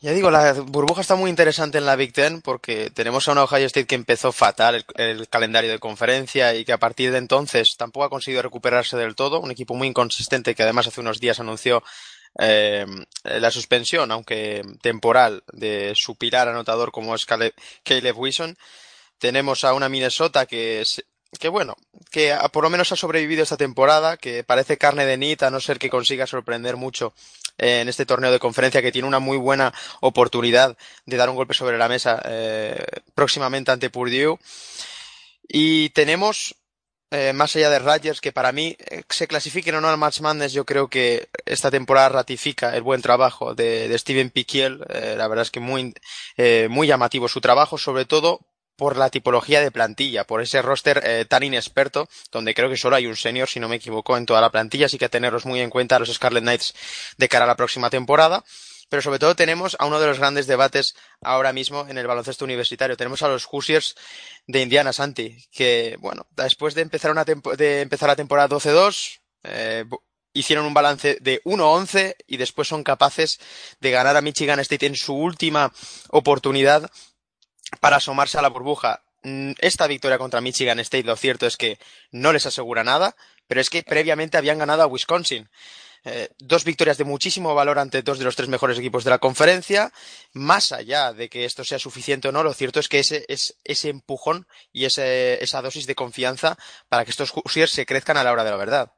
Ya digo, la burbuja está muy interesante en la Big Ten porque tenemos a una Ohio State que empezó fatal el, calendario de conferencia y que a partir de entonces tampoco ha conseguido recuperarse del todo. Un equipo muy inconsistente que además hace unos días anunció eh, la suspensión, aunque temporal, de su pilar anotador como es Caleb, Wilson. Tenemos a una Minnesota que que bueno, que por lo menos ha sobrevivido esta temporada, que parece carne de nit, a no ser que consiga sorprender mucho eh, en este torneo de conferencia, que tiene una muy buena oportunidad de dar un golpe sobre la mesa eh, próximamente ante Purdue. Y tenemos, eh, más allá de Rogers, que para mí eh, se clasifiquen o no al Match Madness, yo creo que esta temporada ratifica el buen trabajo de, de Steven Piquiel. La verdad es que muy, muy llamativo su trabajo, sobre todo por la tipología de plantilla, por ese roster eh, tan inexperto, donde creo que solo hay un senior, si no me equivoco, en toda la plantilla, así que tenerlos muy en cuenta a los Scarlet Knights de cara a la próxima temporada. Pero sobre todo tenemos a uno de los grandes debates ahora mismo en el baloncesto universitario. Tenemos a los Hoosiers de Indiana Santi, que, bueno, después de empezar, una la temporada 12-2, eh, hicieron un balance de 1-11 y después son capaces de ganar a Michigan State en su última oportunidad para asomarse a la burbuja. Mm, esta victoria contra Michigan State, lo cierto es que no les asegura nada, pero es que previamente habían ganado a Wisconsin. Eh, dos victorias de muchísimo valor ante dos de los tres mejores equipos de la conferencia. Más allá de que esto sea suficiente o no, lo cierto es que ese, es, ese empujón y esa dosis de confianza para que estos Hoosiers se crezcan a la hora de la verdad.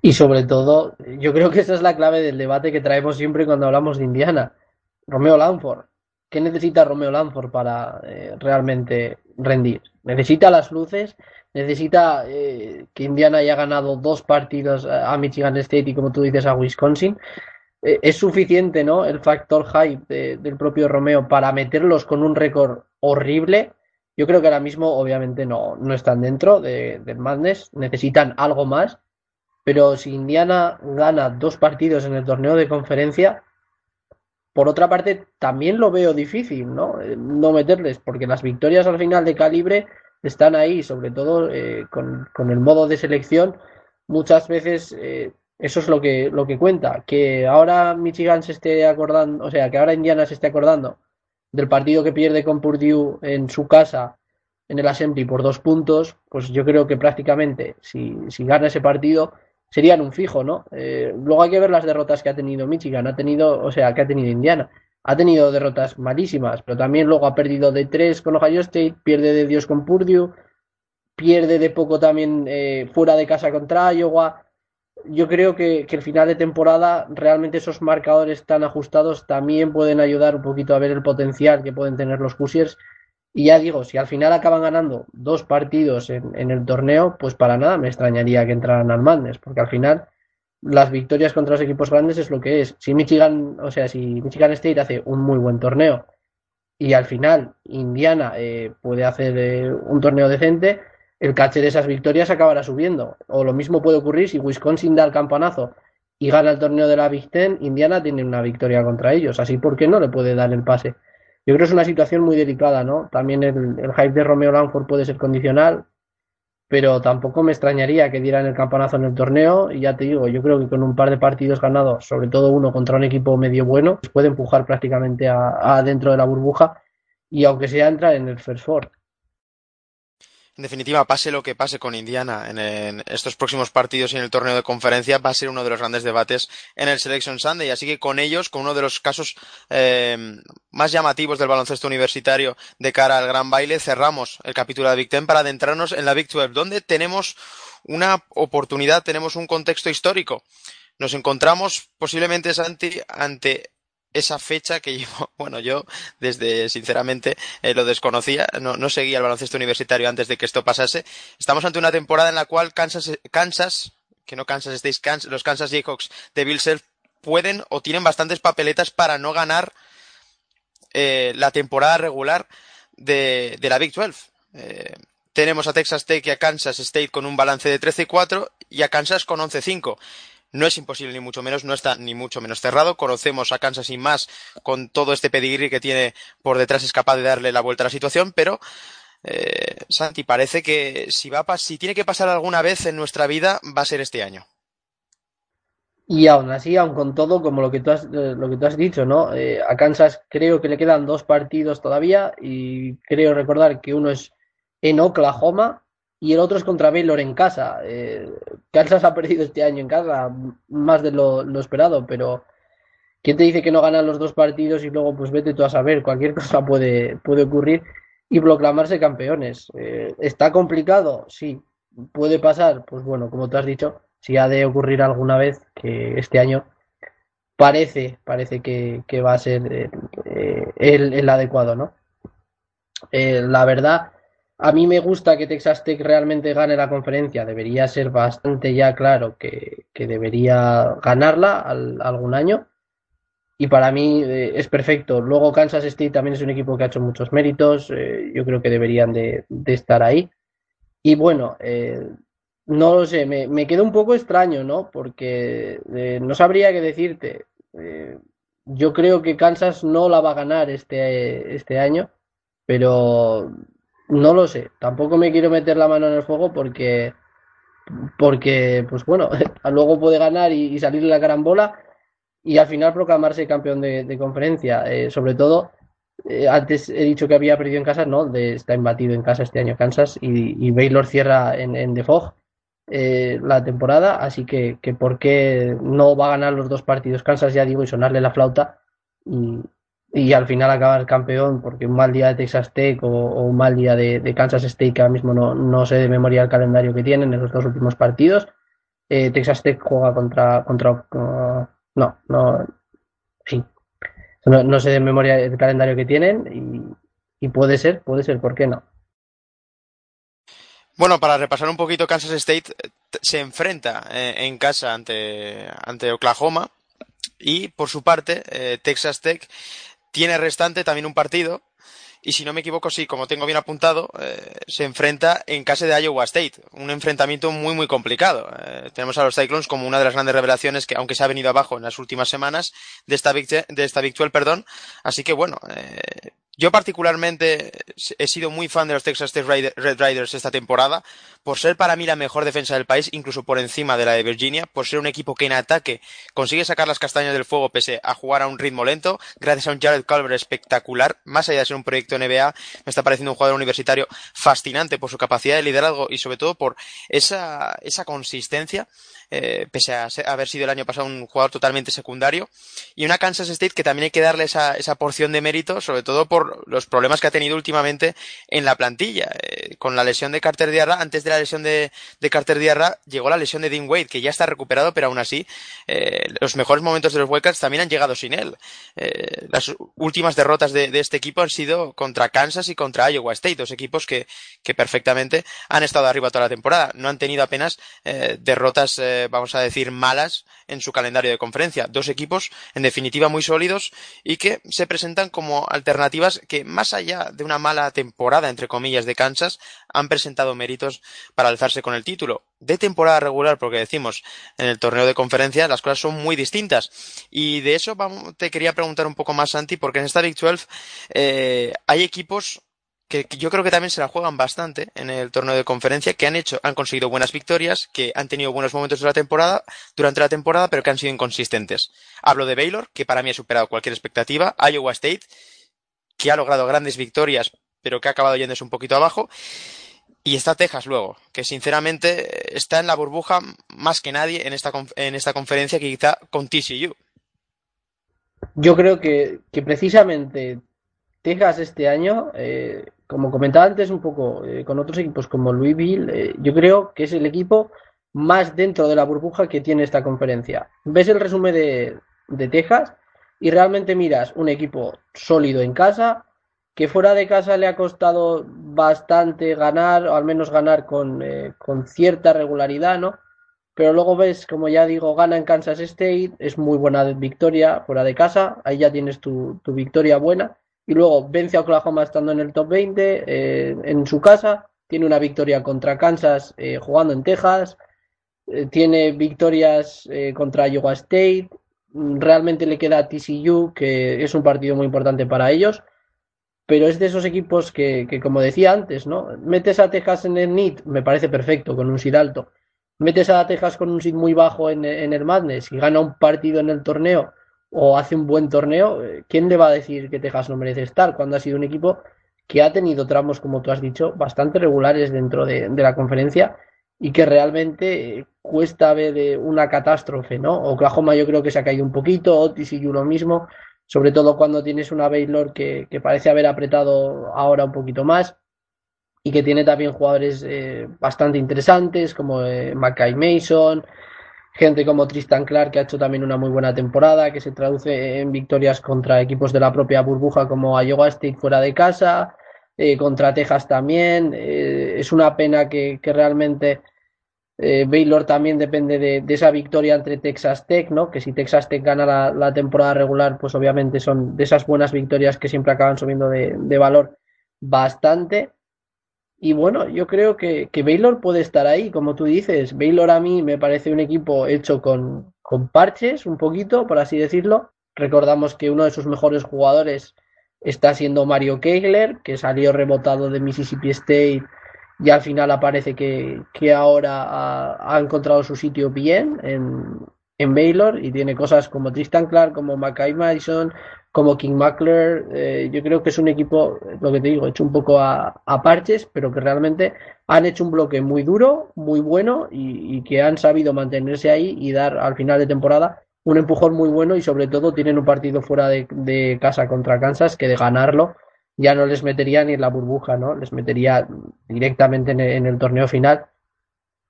Y sobre todo, yo creo que esa es la clave del debate que traemos siempre cuando hablamos de Indiana. Romeo Lanford. ¿Qué necesita Romeo Lanford para eh, realmente rendir? Necesita las luces, necesita eh, que Indiana haya ganado dos partidos a Michigan State y como tú dices a Wisconsin. Eh, es suficiente, ¿no? El factor hype de, del propio Romeo para meterlos con un récord horrible. Yo creo que ahora mismo, obviamente, no, no están dentro de, del Madness. Necesitan algo más. Pero si Indiana gana dos partidos en el torneo de conferencia, por otra parte, también lo veo difícil, ¿no? No meterles, porque las victorias al final de calibre están ahí, sobre todo eh, con, con, el modo de selección. Muchas veces eh, eso es lo que, lo que cuenta. Que ahora Michigan se esté acordando, o sea, que ahora Indiana se esté acordando del partido que pierde con Purdue en su casa en el Assembly por dos puntos, pues yo creo que prácticamente si, si gana ese partido serían un fijo, ¿no? Eh, luego hay que ver las derrotas que ha tenido Michigan, ha tenido, o sea, que ha tenido Indiana. Ha tenido derrotas malísimas, pero también luego ha perdido de tres con Ohio State, pierde de Dios con Purdue, pierde de poco también eh, fuera de casa contra Iowa. Yo creo que, que el final de temporada realmente esos marcadores tan ajustados también pueden ayudar un poquito a ver el potencial que pueden tener los Hoosiers y ya digo, si al final acaban ganando dos partidos en, en, el torneo, pues para nada me extrañaría que entraran al Madness, porque al final las victorias contra los equipos grandes es lo que es. Si Michigan, o sea, si Michigan State hace un muy buen torneo y al final Indiana eh, puede hacer eh, un torneo decente, el caché de esas victorias acabará subiendo. O lo mismo puede ocurrir si Wisconsin da el campanazo y gana el torneo de la Big Ten, Indiana tiene una victoria contra ellos. Así, ¿por qué no le puede dar el pase? Yo creo que es una situación muy delicada, ¿no? También el, hype de Romeo Lanford puede ser condicional, pero tampoco me extrañaría que dieran el campanazo en el torneo. Y ya te digo, yo creo que con un par de partidos ganados, sobre todo uno contra un equipo medio bueno, puede empujar prácticamente a, de la burbuja y aunque sea entra en el First. En definitiva, pase lo que pase con Indiana en, estos próximos partidos y en el torneo de conferencia, va a ser uno de los grandes debates en el Selection Sunday. Así que con ellos, con uno de los casos eh, más llamativos del baloncesto universitario de cara al gran baile, cerramos el capítulo de Big Ten para adentrarnos en la Big 12, donde tenemos una oportunidad, tenemos un contexto histórico. Nos encontramos posiblemente, Santi, ante esa fecha que llevo, bueno, yo desde, sinceramente, eh, lo desconocía, no, no, seguía el baloncesto universitario antes de que esto pasase. Estamos ante una temporada en la cual Kansas, Kansas que no Kansas State, los Kansas Jayhawks de Bill Self pueden o tienen bastantes papeletas para no ganar eh, la temporada regular de, de la Big 12. Eh, tenemos a Texas Tech y a Kansas State con un balance de 13 y 4 y a Kansas con 11-5. No es imposible ni mucho menos, no está ni mucho menos cerrado. Conocemos a Kansas sin más con todo este pedigrí que tiene por detrás, es capaz de darle la vuelta a la situación, pero eh, Santi, parece que si, va a, si tiene que pasar alguna vez en nuestra vida, va a ser este año. Y aún así, aun con todo, como lo que tú has, eh, lo que tú has dicho, ¿no? Eh, a Kansas creo que le quedan dos partidos todavía y creo recordar que uno es en Oklahoma y el otro es contra Baylor en casa. Eh, Kansas ha perdido este año en casa, más de lo, esperado, pero ¿quién te dice que no ganan los dos partidos y luego pues vete tú a saber? Cualquier cosa puede, puede ocurrir y proclamarse campeones. Eh, ¿Está complicado? Sí. ¿Puede pasar? Pues bueno, como tú has dicho, si ha de ocurrir alguna vez, que este año parece, parece que, va a ser eh, el, el, adecuado, ¿no? Eh, la verdad a mí me gusta que Texas Tech realmente gane la conferencia. Debería ser bastante ya claro que, que debería ganarla al, algún año. Y para mí eh, es perfecto. Luego Kansas State también es un equipo que ha hecho muchos méritos. Eh, yo creo que deberían de, estar ahí. Y bueno, eh, no lo sé, me, me un poco extraño, ¿no? Porque no sabría qué decirte. Yo creo que Kansas no la va a ganar este, este año, pero no lo sé, tampoco me quiero meter la mano en el fuego porque, porque pues bueno, luego puede ganar y, y salir la carambola y al final proclamarse campeón de, conferencia. Eh, sobre todo, eh, antes he dicho que había perdido en casa, no, de, está embatido en casa este año Kansas y, Baylor cierra en, en Fog eh, la temporada, así que, que por qué no va a ganar los dos partidos Kansas, ya digo, y sonarle la flauta y al final acabar campeón porque un mal día de Texas Tech o, un mal día de, Kansas State que ahora mismo no, no sé de memoria el calendario que tienen en los dos últimos partidos eh, Texas Tech juega contra contra uh, no no sí. No, no, sé de memoria el calendario que tienen y, puede ser puede ser por qué no bueno, para repasar un poquito, Kansas State se enfrenta eh, en casa ante, ante Oklahoma y, por su parte, eh, Texas Tech tiene restante también un partido y si no me equivoco, sí, como tengo bien apuntado, eh, se enfrenta en casa de Iowa State. Un enfrentamiento muy, muy complicado. Eh, tenemos a los Cyclones como una de las grandes revelaciones que, aunque se ha venido abajo en las últimas semanas de esta de esta Big 12, perdón. Así que bueno, eh, yo particularmente he sido muy fan de los Texas State Red Riders esta temporada, por ser para mí la mejor defensa del país, incluso por encima de la de Virginia, por ser un equipo que en ataque consigue sacar las castañas del fuego pese a jugar a un ritmo lento, gracias a un Jared Culver espectacular, más allá de ser un proyecto NBA, me está pareciendo un jugador universitario fascinante por su capacidad de liderazgo y sobre todo por esa, esa consistencia eh, pese a haber sido el año pasado un jugador totalmente secundario, y una Kansas State que también hay que darle esa, porción de mérito, sobre todo por los problemas que ha tenido últimamente en la plantilla. Eh, con la lesión de Carter Diarra, antes de la lesión de, de, Carter Diarra, llegó la lesión de Dean Wade, que ya está recuperado, pero aún así, eh, los mejores momentos de los Wildcats también han llegado sin él. Las últimas derrotas de, este equipo han sido contra Kansas y contra Iowa State, dos equipos que, perfectamente han estado arriba toda la temporada. No han tenido apenas derrotas vamos a decir, malas en su calendario de conferencia. Dos equipos, en definitiva, muy sólidos y que se presentan como alternativas que, más allá de una mala temporada, entre comillas, de Kansas, han presentado méritos para alzarse con el título. De temporada regular, porque decimos, en el torneo de conferencia las cosas son muy distintas. Y de eso te quería preguntar un poco más, Santi, porque en esta Big 12 eh, hay equipos que yo creo que también se la juegan bastante en el torneo de conferencia, que han hecho, han conseguido buenas victorias, que han tenido buenos momentos de la temporada, durante la temporada, pero que han sido inconsistentes. Hablo de Baylor, que para mí ha superado cualquier expectativa, Iowa State, que ha logrado grandes victorias, pero que ha acabado yéndose un poquito abajo, y está Texas luego, que sinceramente está en la burbuja más que nadie en esta, en esta conferencia, que quizá con TCU. Yo creo que, que precisamente Texas este año eh, como comentaba antes un poco eh, con otros equipos como Louisville, eh, yo creo que es el equipo más dentro de la burbuja que tiene esta conferencia. Ves el resumen de, de Texas y realmente miras un equipo sólido en casa, que fuera de casa le ha costado bastante ganar, o al menos ganar con, eh, con cierta regularidad, ¿no? Pero luego ves, como ya digo, gana en Kansas State, es muy buena victoria fuera de casa, ahí ya tienes tu, tu victoria buena y luego vence a Oklahoma estando en el top 20 eh, en su casa, tiene una victoria contra Kansas eh, jugando en Texas, eh, tiene victorias contra Iowa State, realmente le queda a TCU, que es un partido muy importante para ellos, pero es de esos equipos que, que como decía antes, ¿no? Metes a Texas en el NIT, me parece perfecto, con un SID alto. Metes a Texas con un SID muy bajo en, en el Madness y gana un partido en el torneo o hace un buen torneo, eh, ¿quién le va a decir que Texas no merece estar cuando ha sido un equipo que ha tenido tramos, como tú has dicho, bastante regulares dentro de, la conferencia y que realmente eh, cuesta ver una catástrofe, ¿no? Oklahoma yo creo que se ha caído un poquito, Otis y yo lo mismo, sobre todo cuando tienes una Baylor que, parece haber apretado ahora un poquito más y que tiene también jugadores eh, bastante interesantes como eh, Mackay Mason, gente como Tristan Clark, que ha hecho también una muy buena temporada, que se traduce en victorias contra equipos de la propia burbuja como Iowa State fuera de casa, eh, contra Texas también. Eh, es una pena que, realmente eh, Baylor también depende de, esa victoria entre Texas Tech, ¿no? Que si Texas Tech gana la, temporada regular, pues obviamente son de esas buenas victorias que siempre acaban subiendo de valor bastante. Y bueno, yo creo que, que, Baylor puede estar ahí, como tú dices. Baylor a mí me parece un equipo hecho con, con parches, un poquito, por así decirlo. Recordamos que uno de sus mejores jugadores está siendo Mario Kegler, que salió rebotado de Mississippi State y al final aparece que, que ahora ha, ha, encontrado su sitio bien en, en Baylor y tiene cosas como Tristan Clark, como Mackay Madison, como King Mackler, eh, yo creo que es un equipo, lo que te digo, hecho un poco a, parches, pero que realmente han hecho un bloque muy duro, muy bueno y, que han sabido mantenerse ahí y dar al final de temporada un empujón muy bueno y sobre todo tienen un partido fuera de, casa contra Kansas que de ganarlo ya no les metería ni en la burbuja, ¿no? Les metería directamente en el, torneo final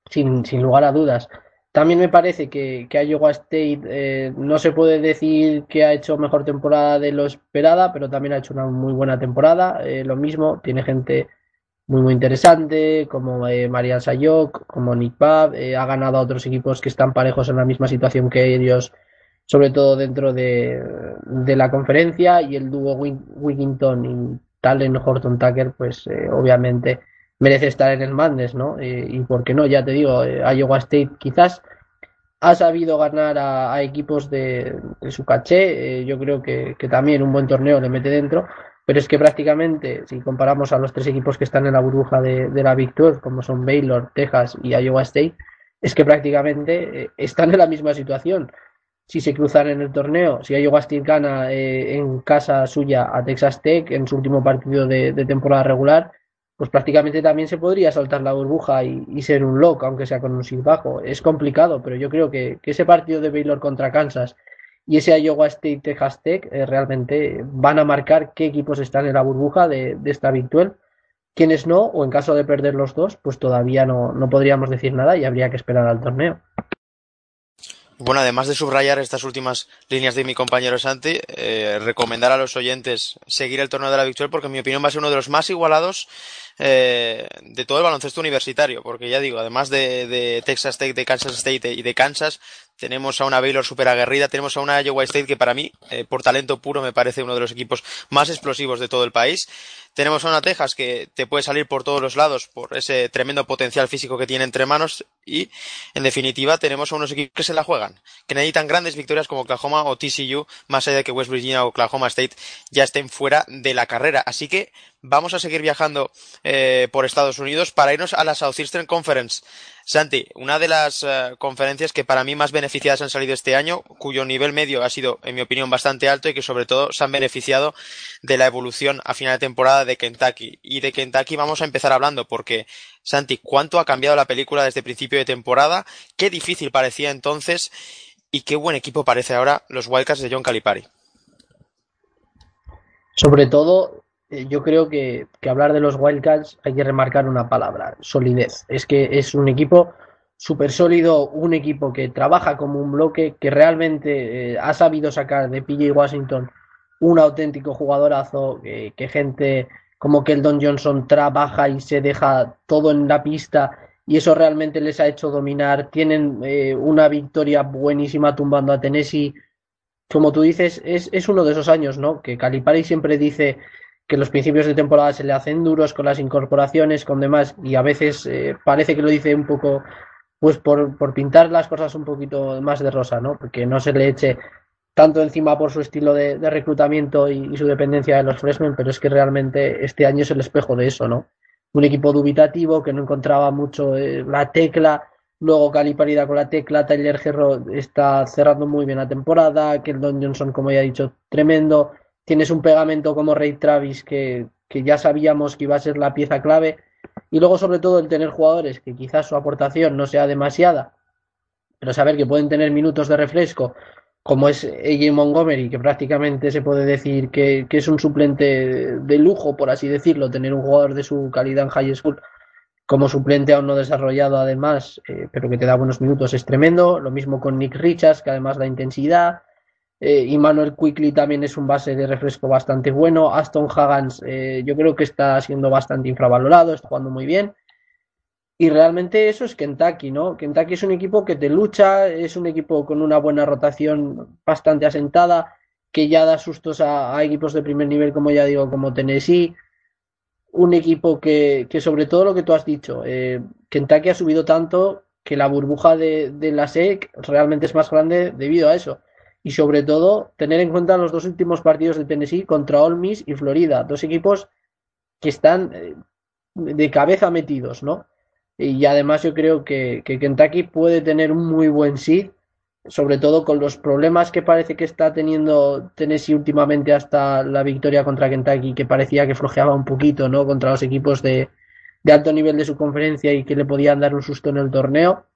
sin, sin lugar a dudas. También me parece que, que Iowa State eh, no se puede decir que ha hecho mejor temporada de lo esperada, pero también ha hecho una muy buena temporada. Eh, lo mismo, tiene gente muy muy interesante, como eh, Marian Sayok, como Nick Pab, eh, ha ganado a otros equipos que están parejos en la misma situación que ellos, sobre todo dentro de, de la conferencia, y el dúo Wigginton y Talen Horton Tucker, pues obviamente merece estar en el Madness, ¿no? Eh, y por qué no, ya te digo, eh, Iowa State quizás ha sabido ganar a, equipos de, su caché, eh, yo creo que, también un buen torneo le mete dentro, pero es que prácticamente, si comparamos a los tres equipos que están en la burbuja de, la Victor, como son Baylor, Texas y Iowa State, es que prácticamente están en la misma situación. Si se cruzan en el torneo, si Iowa State gana en casa suya a Texas Tech en su último partido de temporada regular, pues prácticamente también se podría saltar la burbuja y, ser un lock, aunque sea con un sit bajo. Es complicado, pero yo creo que, ese partido de Baylor contra Kansas y ese Iowa State Texas Tech eh, realmente van a marcar qué equipos están en la burbuja de, esta virtual, quiénes no, o en caso de perder los dos, pues todavía no, no podríamos decir nada y habría que esperar al torneo. Bueno, además de subrayar estas últimas líneas de mi compañero Santi, eh, recomendar a los oyentes seguir el torneo de la victoria porque en mi opinión va a ser uno de los más igualados eh, de todo el baloncesto universitario, porque ya digo, además de, de, Texas State, de Kansas State y de Kansas, tenemos a una Baylor super aguerrida, tenemos a una Iowa State que para mí, eh, por talento puro, me parece uno de los equipos más explosivos de todo el país. Tenemos a una Texas que te puede salir por todos los lados por ese tremendo potencial físico que tiene entre manos y, en definitiva, tenemos a unos equipos que se la juegan, que necesitan grandes victorias como Oklahoma o TCU, más allá de que West Virginia o Oklahoma State ya estén fuera de la carrera. Así que vamos a seguir viajando eh, por Estados Unidos para irnos a la Southeastern Conference. Santi, una de las uh, conferencias que para mí más beneficiadas han salido este año, cuyo nivel medio ha sido, en mi opinión, bastante alto y que sobre todo se han beneficiado de la evolución a final de temporada de Kentucky. Y de Kentucky vamos a empezar hablando porque, Santi, ¿cuánto ha cambiado la película desde principio de temporada? Qué difícil parecía entonces y qué buen equipo parece ahora los Wildcats de John Calipari. Sobre todo, eh, yo creo que, que, hablar de los Wildcats hay que remarcar una palabra, solidez. Es que es un equipo súper sólido, un equipo que trabaja como un bloque, que realmente eh, ha sabido sacar de PJ Washington un auténtico jugadorazo, que gente como que el Don Johnson trabaja y se deja todo en la pista y eso realmente les ha hecho dominar. Tienen eh, una victoria buenísima tumbando a Tennessee. Como tú dices, es, es uno de esos años, ¿no? Que Calipari siempre dice que los principios de temporada se le hacen duros con las incorporaciones, con demás, y a veces eh, parece que lo dice un poco, pues por, por, pintar las cosas un poquito más de rosa, ¿no? Porque no se le eche tanto encima por su estilo de, reclutamiento y, su dependencia de los freshmen, pero es que realmente este año es el espejo de eso, ¿no? Un equipo dubitativo que no encontraba mucho eh, la tecla, luego Caliparida con la tecla, Tyler Gerro está cerrando muy bien la temporada, que el Don Johnson, como ya he dicho, tremendo, tienes un pegamento como Ray Travis que, que, ya sabíamos que iba a ser la pieza clave y luego sobre todo el tener jugadores que quizás su aportación no sea demasiada pero saber que pueden tener minutos de refresco como es AJ Montgomery que prácticamente se puede decir que, que, es un suplente de lujo por así decirlo tener un jugador de su calidad en high school como suplente aún no desarrollado además eh, pero que te da buenos minutos es tremendo lo mismo con Nick Richards que además da intensidad eh, y Manuel Quickly también es un base de refresco bastante bueno. Aston Haggans eh, yo creo que está siendo bastante infravalorado, está jugando muy bien. Y realmente eso es Kentucky, ¿no? Kentucky es un equipo que te lucha, es un equipo con una buena rotación bastante asentada, que ya da sustos a, equipos de primer nivel, como ya digo, como Tennessee. Un equipo que, que sobre todo lo que tú has dicho, eh, Kentucky ha subido tanto que la burbuja de, de la SEC realmente es más grande debido a eso y sobre todo tener en cuenta los dos últimos partidos de Tennessee contra Ole Miss y Florida, dos equipos que están eh, de cabeza metidos, ¿no? Y además yo creo que, que Kentucky puede tener un muy buen seed, sobre todo con los problemas que parece que está teniendo Tennessee últimamente hasta la victoria contra Kentucky, que parecía que flojeaba un poquito, ¿no? Contra los equipos de, de alto nivel de su conferencia y que le podían dar un susto en el torneo.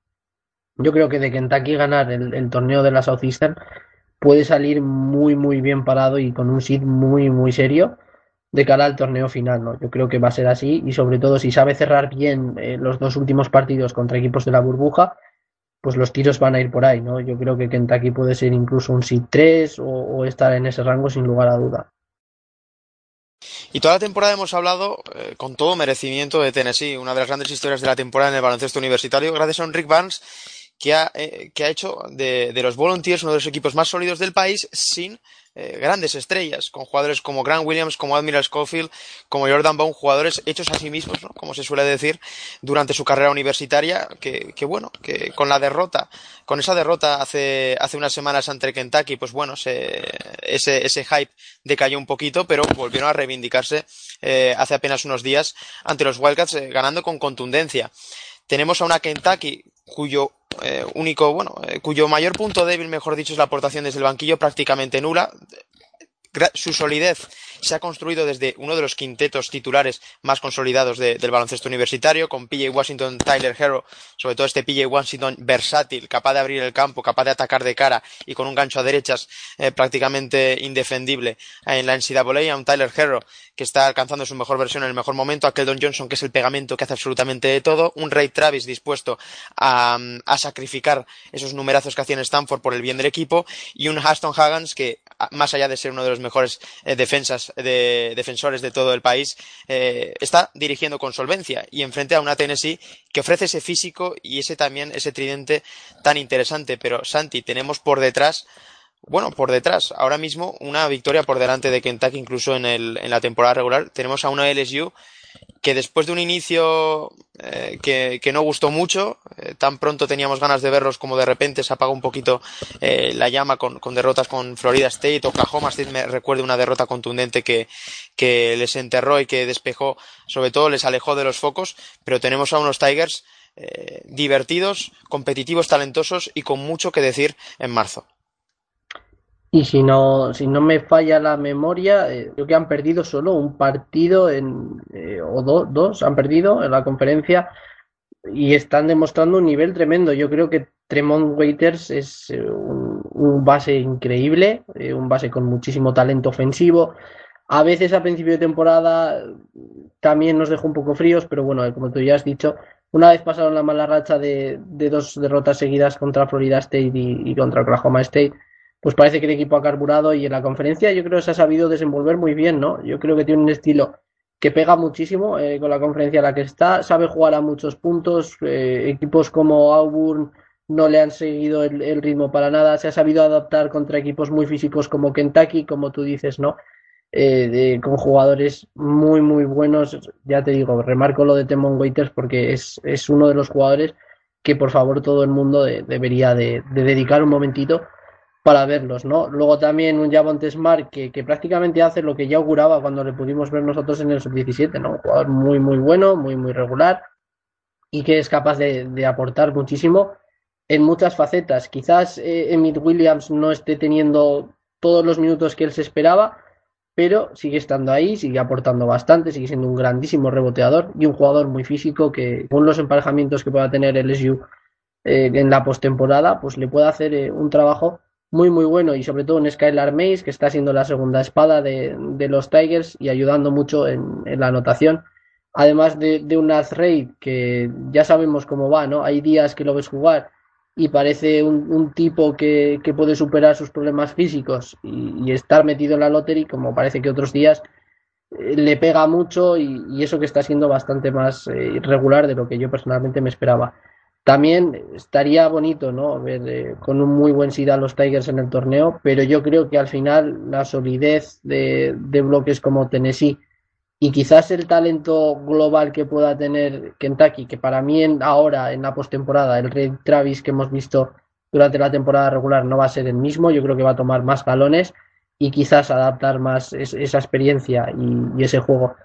Yo creo que de Kentucky ganar el, el torneo de la Southeastern puede salir muy muy bien parado y con un seed muy muy serio de cara al torneo final, ¿no? Yo creo que va a ser así y sobre todo si sabe cerrar bien eh, los dos últimos partidos contra equipos de la burbuja, pues los tiros van a ir por ahí, ¿no? Yo creo que Kentucky puede ser incluso un seed 3 o, estar en ese rango sin lugar a duda. Y toda la temporada hemos hablado eh, con todo merecimiento de Tennessee, una de las grandes historias de la temporada en el baloncesto universitario, gracias a un Rick Barnes que ha, eh, que ha hecho de, de, los Volunteers uno de los equipos más sólidos del país sin eh, grandes estrellas, con jugadores como Grant Williams, como Admiral Schofield, como Jordan Bone, jugadores hechos a sí mismos, ¿no? como se suele decir, durante su carrera universitaria, que, que, bueno, que con la derrota, con esa derrota hace, hace unas semanas ante Kentucky, pues bueno, se, ese, ese hype decayó un poquito, pero volvieron a reivindicarse eh, hace apenas unos días ante los Wildcats, eh, ganando con contundencia. Tenemos a una Kentucky cuyo eh, único, bueno, eh, cuyo mayor punto débil, mejor dicho, es la aportación desde el banquillo prácticamente nula. su solidez se ha construido desde uno de los quintetos titulares más consolidados de, del baloncesto universitario, con PJ Washington, Tyler Hero, sobre todo este PJ Washington versátil, capaz de abrir el campo, capaz de atacar de cara y con un gancho a derechas eh, prácticamente indefendible en la NCAA, a un Tyler Hero que está alcanzando su mejor versión en el mejor momento, a Keldon Johnson, que es el pegamento que hace absolutamente de todo, un Ray Travis dispuesto a, sacrificar esos numerazos que hacía en Stanford por el bien del equipo, y un Aston Haggans que, más allá de ser uno de los mejores eh, defensas, de, defensores de todo el país, eh, está dirigiendo con solvencia y enfrente a una Tennessee que ofrece ese físico y ese también, ese tridente tan interesante. Pero, Santi, tenemos por detrás bueno, por detrás, ahora mismo una victoria por delante de Kentucky, incluso en, el, en la temporada regular. Tenemos a una LSU que después de un inicio eh, que, que, no gustó mucho, eh, tan pronto teníamos ganas de verlos como de repente se apagó un poquito eh, la llama con, con, derrotas con Florida State, Oklahoma State me recuerdo una derrota contundente que, que les enterró y que despejó, sobre todo les alejó de los focos, pero tenemos a unos Tigers divertidos, competitivos, talentosos y con mucho que decir en marzo. Y si no, si no me falla la memoria, eh, creo que han perdido solo un partido en, eh, o do, dos, han perdido en la conferencia y están demostrando un nivel tremendo. Yo creo que Tremont Waiters es eh, un, base increíble, eh, un base con muchísimo talento ofensivo. A veces a principio de temporada también nos dejó un poco fríos, pero bueno, como tú ya has dicho, una vez pasaron la mala racha de, de dos derrotas seguidas contra Florida State y contra Oklahoma State, pues parece que el equipo ha carburado y en la conferencia yo creo que se ha sabido desenvolver muy bien, ¿no? Yo creo que tiene un estilo que pega muchísimo eh, con la conferencia en la que está, sabe jugar a muchos puntos, eh, equipos como Auburn no le han seguido el, ritmo para nada, se ha sabido adaptar contra equipos muy físicos como Kentucky, como tú dices, ¿no? Eh, de, con jugadores muy, muy buenos, ya te digo, remarco lo de Temon Waiters porque es, es uno de los jugadores que por favor todo el mundo de, debería de, de dedicar un momentito para verlos, ¿no? Luego también un Javonte Smart que, que, prácticamente hace lo que ya auguraba cuando le pudimos ver nosotros en el sub-17, ¿no? Un jugador muy, muy bueno, muy, muy regular y que es capaz de, aportar muchísimo en muchas facetas. Quizás eh, Emmitt Williams no esté teniendo todos los minutos que él se esperaba, pero sigue estando ahí, sigue aportando bastante, sigue siendo un grandísimo reboteador y un jugador muy físico que con los emparejamientos que pueda tener el SU eh, en la postemporada, pues le puede hacer eh, un trabajo muy muy bueno y sobre todo en Skylar Mays que está siendo la segunda espada de, de los Tigers y ayudando mucho en, en la anotación. Además de, de un Raid que ya sabemos cómo va no hay días que lo ves jugar y parece un, un tipo que, que, puede superar sus problemas físicos y, estar metido en la lottery como parece que otros días eh, le pega mucho y, eso que está siendo bastante más eh, regular de lo que yo personalmente me esperaba también estaría bonito, ¿no? Ver eh, con un muy buen SIDA los Tigers en el torneo, pero yo creo que al final la solidez de, de, bloques como Tennessee y quizás el talento global que pueda tener Kentucky, que para mí en, ahora en la postemporada, el Ray Travis que hemos visto durante la temporada regular no va a ser el mismo, yo creo que va a tomar más galones y quizás adaptar más es, esa experiencia y ese juego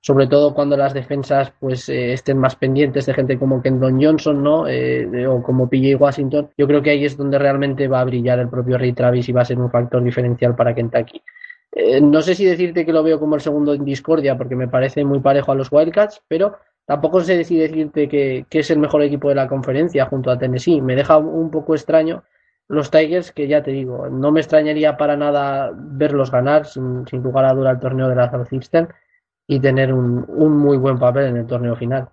sobre todo cuando las defensas pues eh, estén más pendientes de gente como Kendon Johnson, ¿no? Eh, o como PJ Washington. Yo creo que ahí es donde realmente va a brillar el propio Ray Travis y va a ser un factor diferencial para Kentucky. Eh, no sé si decirte que lo veo como el segundo en discordia, porque me parece muy parejo a los Wildcats, pero tampoco sé si decirte que, que es el mejor equipo de la conferencia junto a Tennessee. Me deja un poco extraño los Tigers, que ya te digo, no me extrañaría para nada verlos ganar, sin, sin lugar a duda, el torneo de la Southeastern y tener un, un, muy buen papel en el torneo final.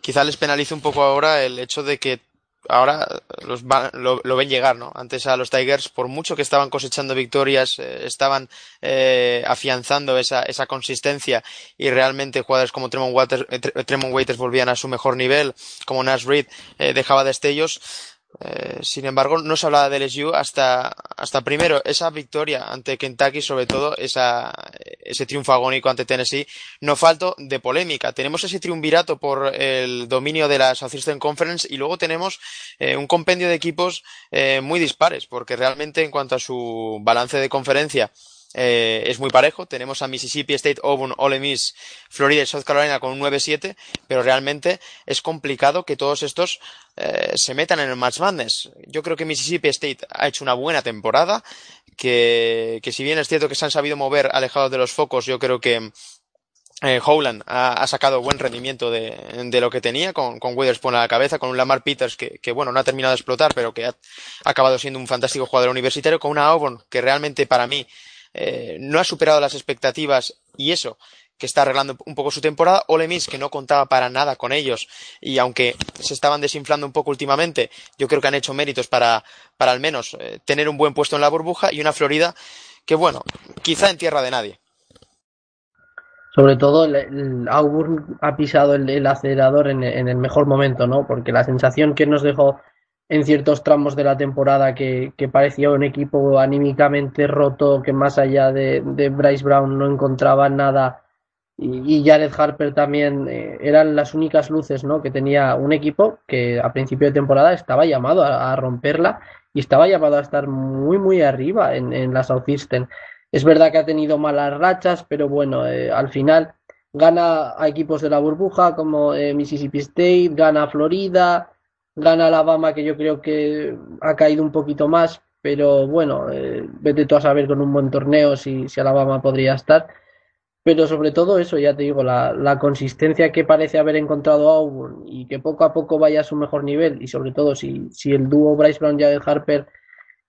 Quizá les penalice un poco ahora el hecho de que ahora los va, lo, lo, ven llegar, ¿no? Antes a los Tigers, por mucho que estaban cosechando victorias, eh, estaban eh, afianzando esa, esa consistencia y realmente jugadores como Tremont Waiters, eh, Tremont Waiters volvían a su mejor nivel, como Nash Reed eh, dejaba destellos eh, sin embargo, no se hablaba de LSU hasta, hasta primero esa victoria ante Kentucky, sobre todo esa, ese triunfo agónico ante Tennessee, no falto de polémica. Tenemos ese triunvirato por el dominio de la Southeastern Conference y luego tenemos eh, un compendio de equipos eh, muy dispares, porque realmente en cuanto a su balance de conferencia, eh, es muy parejo. Tenemos a Mississippi State, Auburn, Ole Miss, Florida y South Carolina con un 9-7, pero realmente es complicado que todos estos eh, se metan en el Match Madness. Yo creo que Mississippi State ha hecho una buena temporada, que, que si bien es cierto que se han sabido mover alejados de los focos, yo creo que eh, Howland ha, ha, sacado buen rendimiento de, de, lo que tenía con, con Witherspoon a la cabeza, con un Lamar Peters que, que, bueno, no ha terminado de explotar, pero que ha, acabado siendo un fantástico jugador universitario, con una Auburn que realmente para mí eh, no ha superado las expectativas y eso, que está arreglando un poco su temporada, Ole Miss que no contaba para nada con ellos y aunque se estaban desinflando un poco últimamente, yo creo que han hecho méritos para, para al menos eh, tener un buen puesto en la burbuja y una Florida que bueno, quizá en tierra de nadie sobre todo el, Auburn ha pisado el, el acelerador en, el mejor momento, ¿no? Porque la sensación que nos dejó en ciertos tramos de la temporada que, parecía un equipo anímicamente roto, que más allá de, Bryce Brown no encontraba nada y, Jared Harper también eh, eran las únicas luces, ¿no? Que tenía un equipo que a principio de temporada estaba llamado a, romperla y estaba llamado a estar muy, muy arriba en, en la Southeastern. Es verdad que ha tenido malas rachas, pero bueno, eh, al final gana a equipos de la burbuja como eh, Mississippi State, gana a Florida, gana Alabama, que yo creo que ha caído un poquito más, pero bueno, eh, vete tú a saber con un buen torneo si, si, Alabama podría estar. Pero sobre todo eso, ya te digo, la, la consistencia que parece haber encontrado Auburn y que poco a poco vaya a su mejor nivel, y sobre todo si, si el dúo Bryce Brown y Harper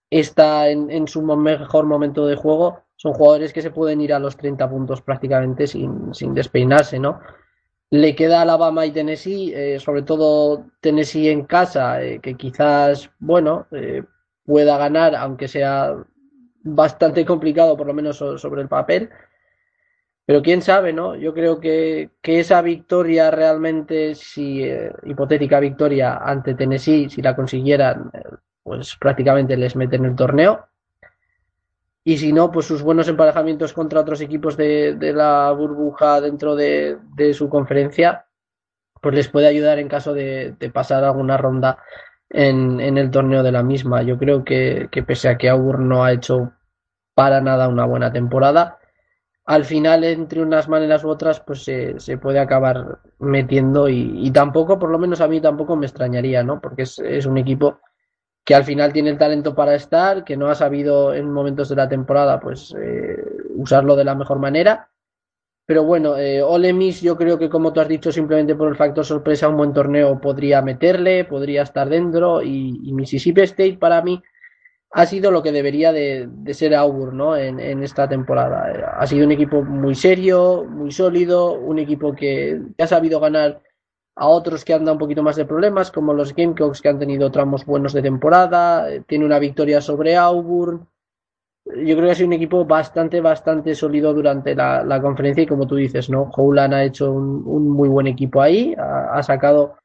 está en, en su mejor momento de juego, son jugadores que se pueden ir a los 30 puntos prácticamente sin, sin despeinarse, ¿no? Le queda Alabama y Tennessee, eh, sobre todo Tennessee en casa, eh, que quizás, bueno, eh, pueda ganar, aunque sea bastante complicado, por lo menos sobre el papel. Pero quién sabe, ¿no? Yo creo que, que esa victoria realmente, si hipotética victoria ante Tennessee, si la consiguieran, pues prácticamente les meten el torneo y si no, pues sus buenos emparejamientos contra otros equipos de, de la burbuja dentro de, de, su conferencia, pues les puede ayudar en caso de, de pasar alguna ronda en, en, el torneo de la misma. Yo creo que, que pese a que Auburn no ha hecho para nada una buena temporada, al final, entre unas maneras u otras, pues se, se puede acabar metiendo y, y, tampoco, por lo menos a mí tampoco me extrañaría, ¿no? Porque es, es un equipo que al final tiene el talento para estar, que no ha sabido en momentos de la temporada pues eh, usarlo de la mejor manera. Pero bueno, eh, Ole Miss yo creo que como tú has dicho, simplemente por el factor sorpresa, un buen torneo podría meterle, podría estar dentro y, y Mississippi State para mí ha sido lo que debería de, de ser Auburn ¿no? en, en, esta temporada. Ha sido un equipo muy serio, muy sólido, un equipo que ha sabido ganar a otros que han dado un poquito más de problemas, como los Gamecocks que han tenido tramos buenos de temporada, tiene una victoria sobre Auburn. Yo creo que ha sido un equipo bastante, bastante sólido durante la, la conferencia y como tú dices, ¿no? Howland ha hecho un, un muy buen equipo ahí, ha, sacado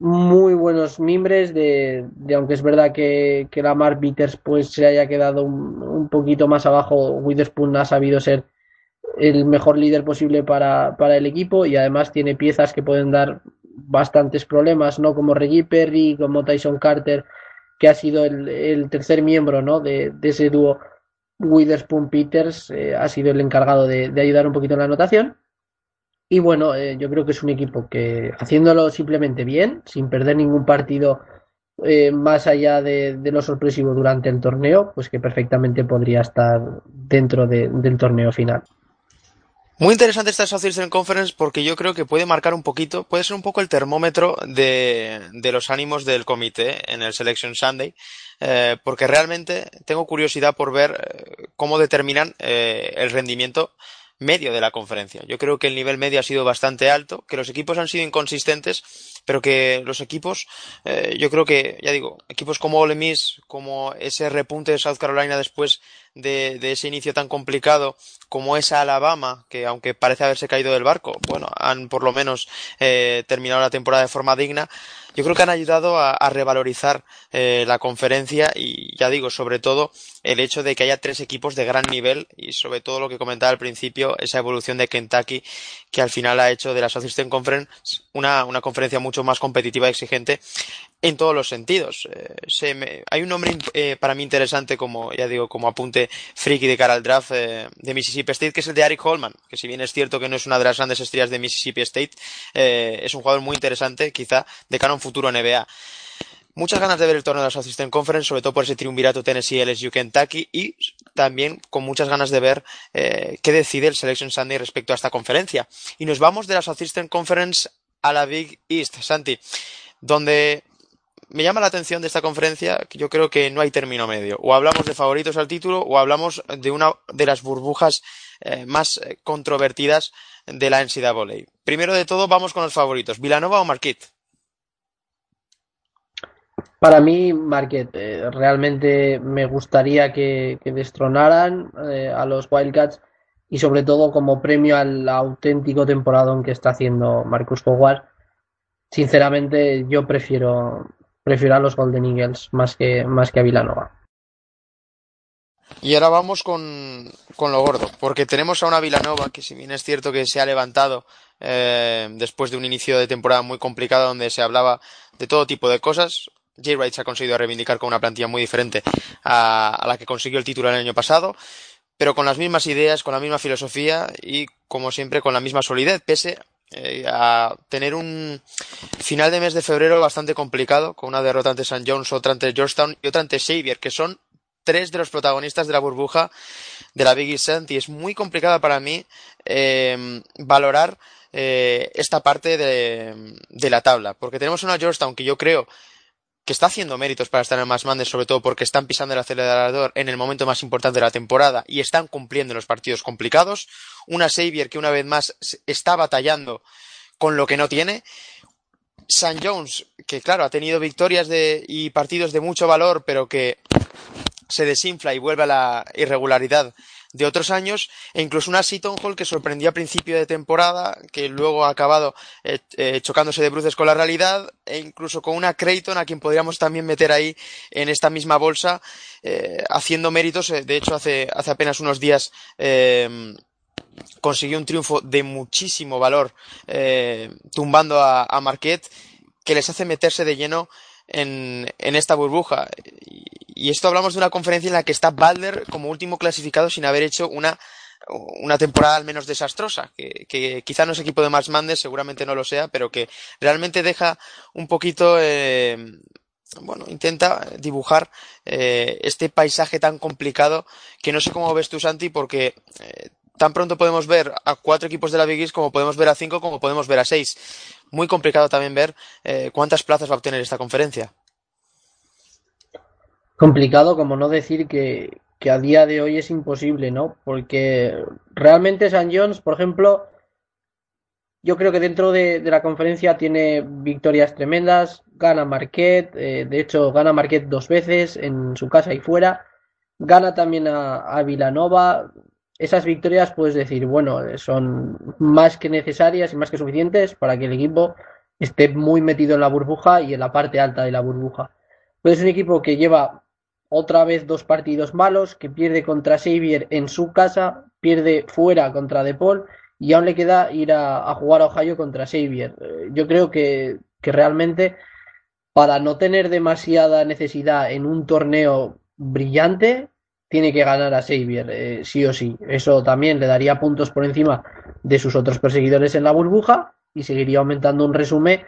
muy buenos mimbres de, de aunque es verdad que, que Lamar Peters pues se haya quedado un, un poquito más abajo, Witherspoon ha sabido ser el mejor líder posible para, para, el equipo y además tiene piezas que pueden dar bastantes problemas, ¿no? Como Reggie Perry, como Tyson Carter, que ha sido el, el tercer miembro, ¿no? De, ese dúo Witherspoon Peters, eh, ha sido el encargado de, ayudar un poquito en la anotación. Y bueno, eh, yo creo que es un equipo que haciéndolo simplemente bien, sin perder ningún partido eh, más allá de, lo sorpresivo durante el torneo, pues que perfectamente podría estar dentro de, del torneo final. Muy interesante esta Southeastern Conference porque yo creo que puede marcar un poquito, puede ser un poco el termómetro de, de los ánimos del comité en el Selection Sunday, eh, porque realmente tengo curiosidad por ver eh, cómo determinan eh, el rendimiento medio de la conferencia. Yo creo que el nivel medio ha sido bastante alto, que los equipos han sido inconsistentes, pero que los equipos, eh, yo creo que, ya digo, equipos como Ole Miss, como ese repunte de South Carolina después de, de, ese inicio tan complicado, como esa Alabama, que aunque parece haberse caído del barco, bueno, han por lo menos eh, terminado la temporada de forma digna, yo creo que han ayudado a, a revalorizar eh, la conferencia y ya digo, sobre todo el hecho de que haya tres equipos de gran nivel y sobre todo lo que comentaba al principio, esa evolución de Kentucky que al final ha hecho de la Southeastern Conference una, una conferencia mucho más competitiva y exigente en todos los sentidos. Eh, se me, hay un nombre eh, para mí interesante como, ya digo, como apunte friki de cara al draft eh, de Mississippi State, que es el de Eric Holman, que si bien es cierto que no es una de las grandes estrellas de Mississippi State, eh, es un jugador muy interesante, quizá, de cara a un futuro NBA. Muchas ganas de ver el torneo de la Southeastern Conference, sobre todo por ese triunvirato Tennessee, LSU, Kentucky y también con muchas ganas de ver eh, qué decide el Selection Sunday respecto a esta conferencia. Y nos vamos de la Southeastern Conference a la Big East, Santi, donde me llama la atención de esta conferencia que yo creo que no hay término medio. O hablamos de favoritos al título o hablamos de una de las burbujas eh, más eh, controvertidas de la NCAA. Primero de todo, vamos con los favoritos. ¿Villanova o Marquette? Para mí, Marquette, eh, realmente me gustaría que, destronaran a los Wildcats y sobre todo como premio al auténtico temporada que está haciendo Marcus Howard. Sinceramente, yo prefiero prefiero a los Golden Eagles más que, más que a Villanova. Y ahora vamos con, con, lo gordo, porque tenemos a una Villanova que si bien es cierto que se ha levantado eh, después de un inicio de temporada muy complicado donde se hablaba de todo tipo de cosas, Jay Wright se ha conseguido reivindicar con una plantilla muy diferente a, a, la que consiguió el título el año pasado, pero con las mismas ideas, con la misma filosofía y como siempre con la misma solidez, pese eh, a tener un final de mes de febrero bastante complicado, con una derrota ante St. John's, otra ante Georgetown y otra ante Xavier, que son tres de los protagonistas de la burbuja de la Big East y es muy complicada para mí eh, valorar eh, esta parte de, de, la tabla, porque tenemos una Georgetown que yo creo que está haciendo méritos para estar en más mandes, sobre todo porque están pisando el acelerador en el momento más importante de la temporada y están cumpliendo en los partidos complicados. Una Xavier que una vez más está batallando con lo que no tiene. St. Jones, que claro, ha tenido victorias de, y partidos de mucho valor, pero que se desinfla y vuelve a la irregularidad de otros años, e incluso una Seaton Hall que sorprendió a principio de temporada, que luego ha acabado eh, eh, chocándose de bruces con la realidad, e incluso con una Creighton a quien podríamos también meter ahí en esta misma bolsa, eh, haciendo méritos. De hecho, hace, hace apenas unos días consiguió un triunfo de muchísimo valor, tumbando a, Marquette, que les hace meterse de lleno en, en esta burbuja. Esto hablamos de una conferencia en la que está Balder como último clasificado sin haber hecho una, una temporada al menos desastrosa, que, que quizá no es equipo de más mandes, seguramente no lo sea, pero que realmente deja un poquito, eh, bueno, intenta dibujar eh, este paisaje tan complicado que no sé cómo ves tú, Santi, porque eh, tan pronto podemos ver a cuatro equipos de la Big East como podemos ver a cinco, como podemos ver a seis. Muy complicado también ver eh, cuántas plazas va a obtener esta conferencia complicado como no decir que, que, a día de hoy es imposible, ¿no? Porque realmente San Jones, por ejemplo, yo creo que dentro de, de la conferencia tiene victorias tremendas, gana Marquette, eh, de hecho gana Marquette dos veces en su casa y fuera, gana también a, a Villanova. Esas victorias puedes decir, bueno, son más que necesarias y más que suficientes para que el equipo esté muy metido en la burbuja y en la parte alta de la burbuja. Es un equipo que lleva otra vez dos partidos malos, que pierde contra Xavier en su casa, pierde fuera contra DePaul y aún le queda ir a, a jugar a Ohio contra Xavier. Eh, yo creo que, que, realmente para no tener demasiada necesidad en un torneo brillante, tiene que ganar a Xavier, eh, sí o sí. Eso también le daría puntos por encima de sus otros perseguidores en la burbuja y seguiría aumentando un resumen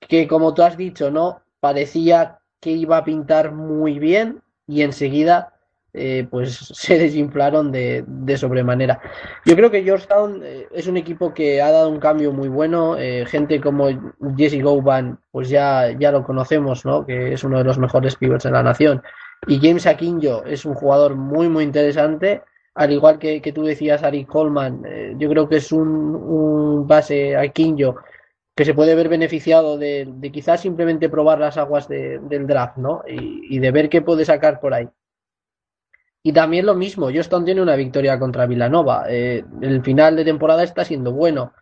que, como tú has dicho, no parecía que iba a pintar muy bien y enseguida eh, pues se desinflaron de, de, sobremanera. Yo creo que Georgetown eh, es un equipo que ha dado un cambio muy bueno. Eh, gente como Jesse Goban, pues ya, ya lo conocemos, ¿no? Que es uno de los mejores pivots de la nación. Y James Akinjo es un jugador muy, muy interesante. Al igual que, que tú decías, Ari Coleman, eh, yo creo que es un, un base Akinjo que se puede ver beneficiado de, de quizás simplemente probar las aguas de, del draft, ¿no? Y, de ver qué puede sacar por ahí. Y también lo mismo, Houston tiene una victoria contra Villanova. Eh, el final de temporada está siendo bueno.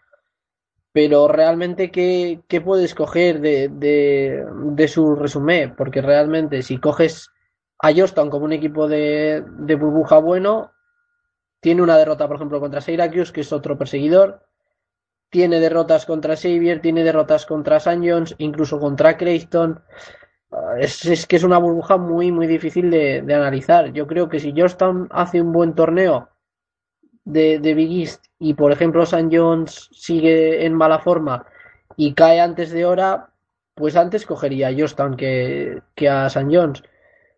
Pero realmente, ¿qué, qué puedes coger de, de, su resumen? Porque realmente, si coges a Houston como un equipo de, de burbuja bueno, tiene una derrota, por ejemplo, contra Syracuse, que es otro perseguidor tiene derrotas contra Xavier, tiene derrotas contra St. John's, incluso contra Creighton. Ah, es, que es una burbuja muy, muy difícil de, analizar. Yo creo que si Georgetown hace un buen torneo de, de Big East y, por ejemplo, St. John's sigue en mala forma y cae antes de hora, pues antes cogería a Georgetown que, que a St. John's.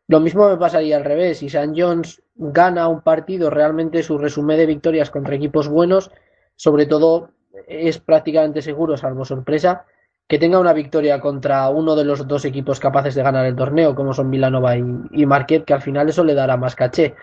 Lo mismo me pasaría al revés. Si St. John's gana un partido, realmente su resumen de victorias contra equipos buenos, sobre todo es prácticamente seguro, salvo sorpresa, que tenga una victoria contra uno de los dos equipos capaces de ganar el torneo, como son Milanova y, y que al final eso le dará más caché.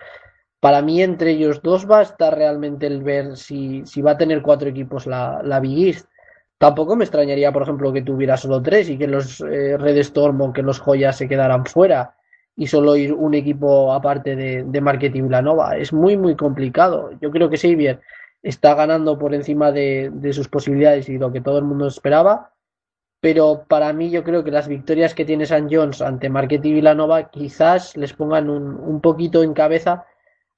Para mí, entre ellos dos va a estar realmente el ver si, si va a tener cuatro equipos la, la Big East. Tampoco me extrañaría, por ejemplo, que tuviera solo tres y que los eh, Red Storm o que los Joyas se quedaran fuera y solo ir un equipo aparte de, de Marquette y Villanova. Es muy, muy complicado. Yo creo que Xavier está ganando por encima de, sus posibilidades y lo que todo el mundo esperaba. Pero para mí yo creo que las victorias que tiene San Jones ante Marquette y Villanova quizás les pongan un, un, poquito en cabeza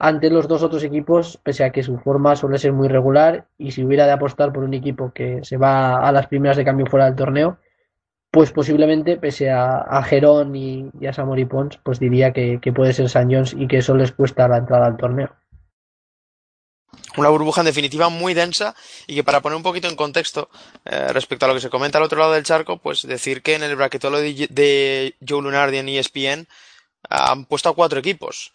ante los dos otros equipos, pese a que su forma suele ser muy regular y si hubiera de apostar por un equipo que se va a las primeras de cambio fuera del torneo, pues posiblemente, pese a, a Gerón y, y, a Samori Pons, pues diría que, que puede ser San Jones y que eso les cuesta la entrada al torneo una burbuja en definitiva muy densa y que para poner un poquito en contexto eh, respecto a lo que se comenta al otro lado del charco, pues decir que en el braquetolo de, de Joe Lunardi en ESPN han puesto a cuatro equipos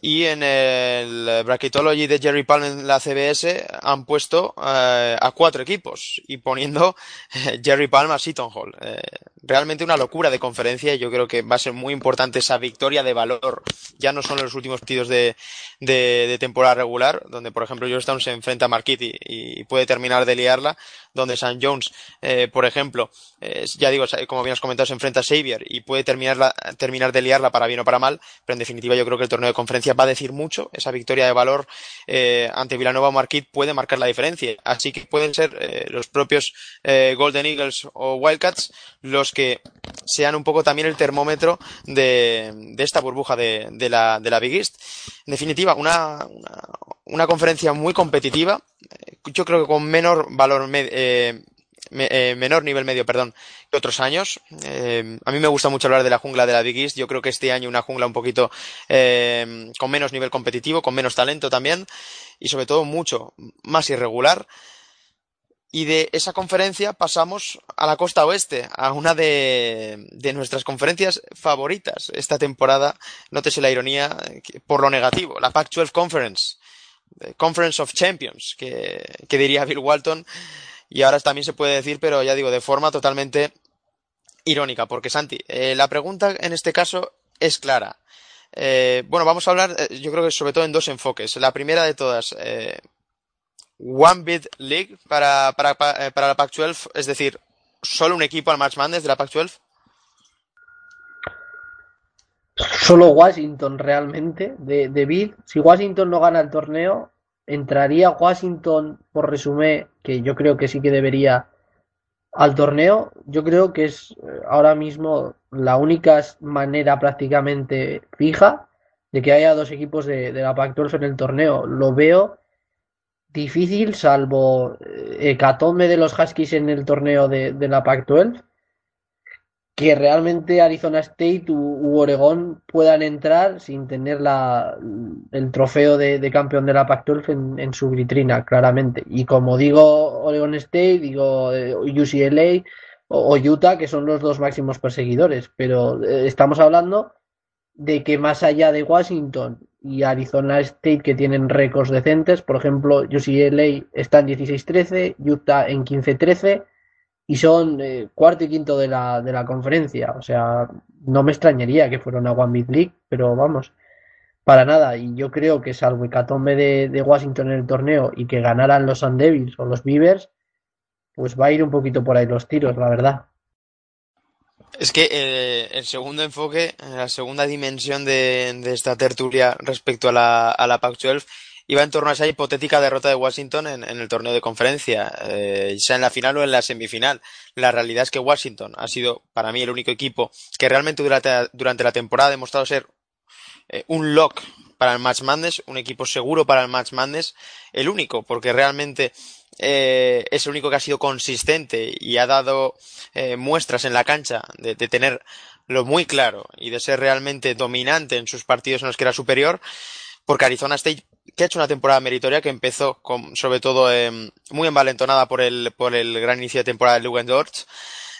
y en el Bracketology de Jerry Palm en la CBS han puesto eh, a cuatro equipos y poniendo eh, Jerry Palm a Seton Hall. Eh, realmente una locura de conferencia y yo creo que va a ser muy importante esa victoria de valor. Ya no son los últimos partidos de, de, temporada regular, donde por ejemplo Georgetown se enfrenta a Marquette y, puede terminar de liarla, donde St. Jones, eh, por ejemplo, ya digo, como bien has comentado, se enfrenta a Xavier y puede terminar, terminar de liarla para bien o para mal, pero en definitiva yo creo que el torneo de conferencia va a decir mucho. Esa victoria de valor eh, ante Villanova o Marquette puede marcar la diferencia. Así que pueden ser eh, los propios eh, Golden Eagles o Wildcats los que sean un poco también el termómetro de, de esta burbuja de, de, la, de la Big East. En definitiva, una, una, una conferencia muy competitiva. Yo creo que con menor valor eh, eh, menor nivel medio, perdón, que otros años. Eh, a mí me gusta mucho hablar de la jungla de la Big East. Yo creo que este año una jungla un poquito eh, con menos nivel competitivo, con menos talento también y sobre todo mucho más irregular. Y de esa conferencia pasamos a la costa oeste, a una de, de nuestras conferencias favoritas esta temporada. Nótese la ironía por lo negativo, la Pac-12 Conference, Conference of Champions, que, que diría Bill Walton y ahora también se puede decir, pero ya digo, de forma totalmente irónica, porque Santi, eh, la pregunta en este caso es clara. Eh, bueno, vamos a hablar, eh, yo creo que sobre todo en dos enfoques. La primera de todas, One Bid League para, para, para la Pac-12, es decir, solo un equipo al March Madness de la Pac-12. Solo Washington realmente, de, de. Si Washington no gana el torneo, entraría Washington, por resumen, que yo creo que sí que debería al torneo. Yo creo que es eh, ahora mismo la única manera prácticamente fija de que haya dos equipos de, la Pac-12 en el torneo. Lo veo difícil, salvo eh, hecatombe de los Huskies en el torneo de, de la Pac-12 que realmente Arizona State u, u, Oregón puedan entrar sin tener la, el trofeo de, campeón de la Pac-12 en, en, su vitrina, claramente. Y como digo Oregon State, digo eh, UCLA o, o, Utah, que son los dos máximos perseguidores. Pero eh, estamos hablando de que más allá de Washington y Arizona State, que tienen récords decentes, por ejemplo, UCLA está en 16-13, Utah en 15-13 y son eh, cuarto y quinto de la, de la conferencia. O sea, no me extrañaría que fuera una One Big League, pero vamos, para nada. Y yo creo que salvo hecatombe de, de Washington en el torneo y que ganaran los Sun o los Beavers, pues va a ir un poquito por ahí los tiros, la verdad. Es que eh, el segundo enfoque, la segunda dimensión de, de esta tertulia respecto a la, a la Pac-12 iba en torno a esa hipotética derrota de Washington en, el torneo de conferencia, eh, sea en la final o en la semifinal. La realidad es que Washington ha sido para mí el único equipo que realmente durante, durante la temporada ha demostrado ser eh, un lock para el Match Madness, un equipo seguro para el Match Madness, el único, porque realmente eh, es el único que ha sido consistente y ha dado eh, muestras en la cancha de, de tener lo muy claro y de ser realmente dominante en sus partidos en los que era superior, porque Arizona State que ha hecho una temporada meritoria que empezó con, sobre todo eh, muy envalentonada por el, por el gran inicio de temporada de Lugendort.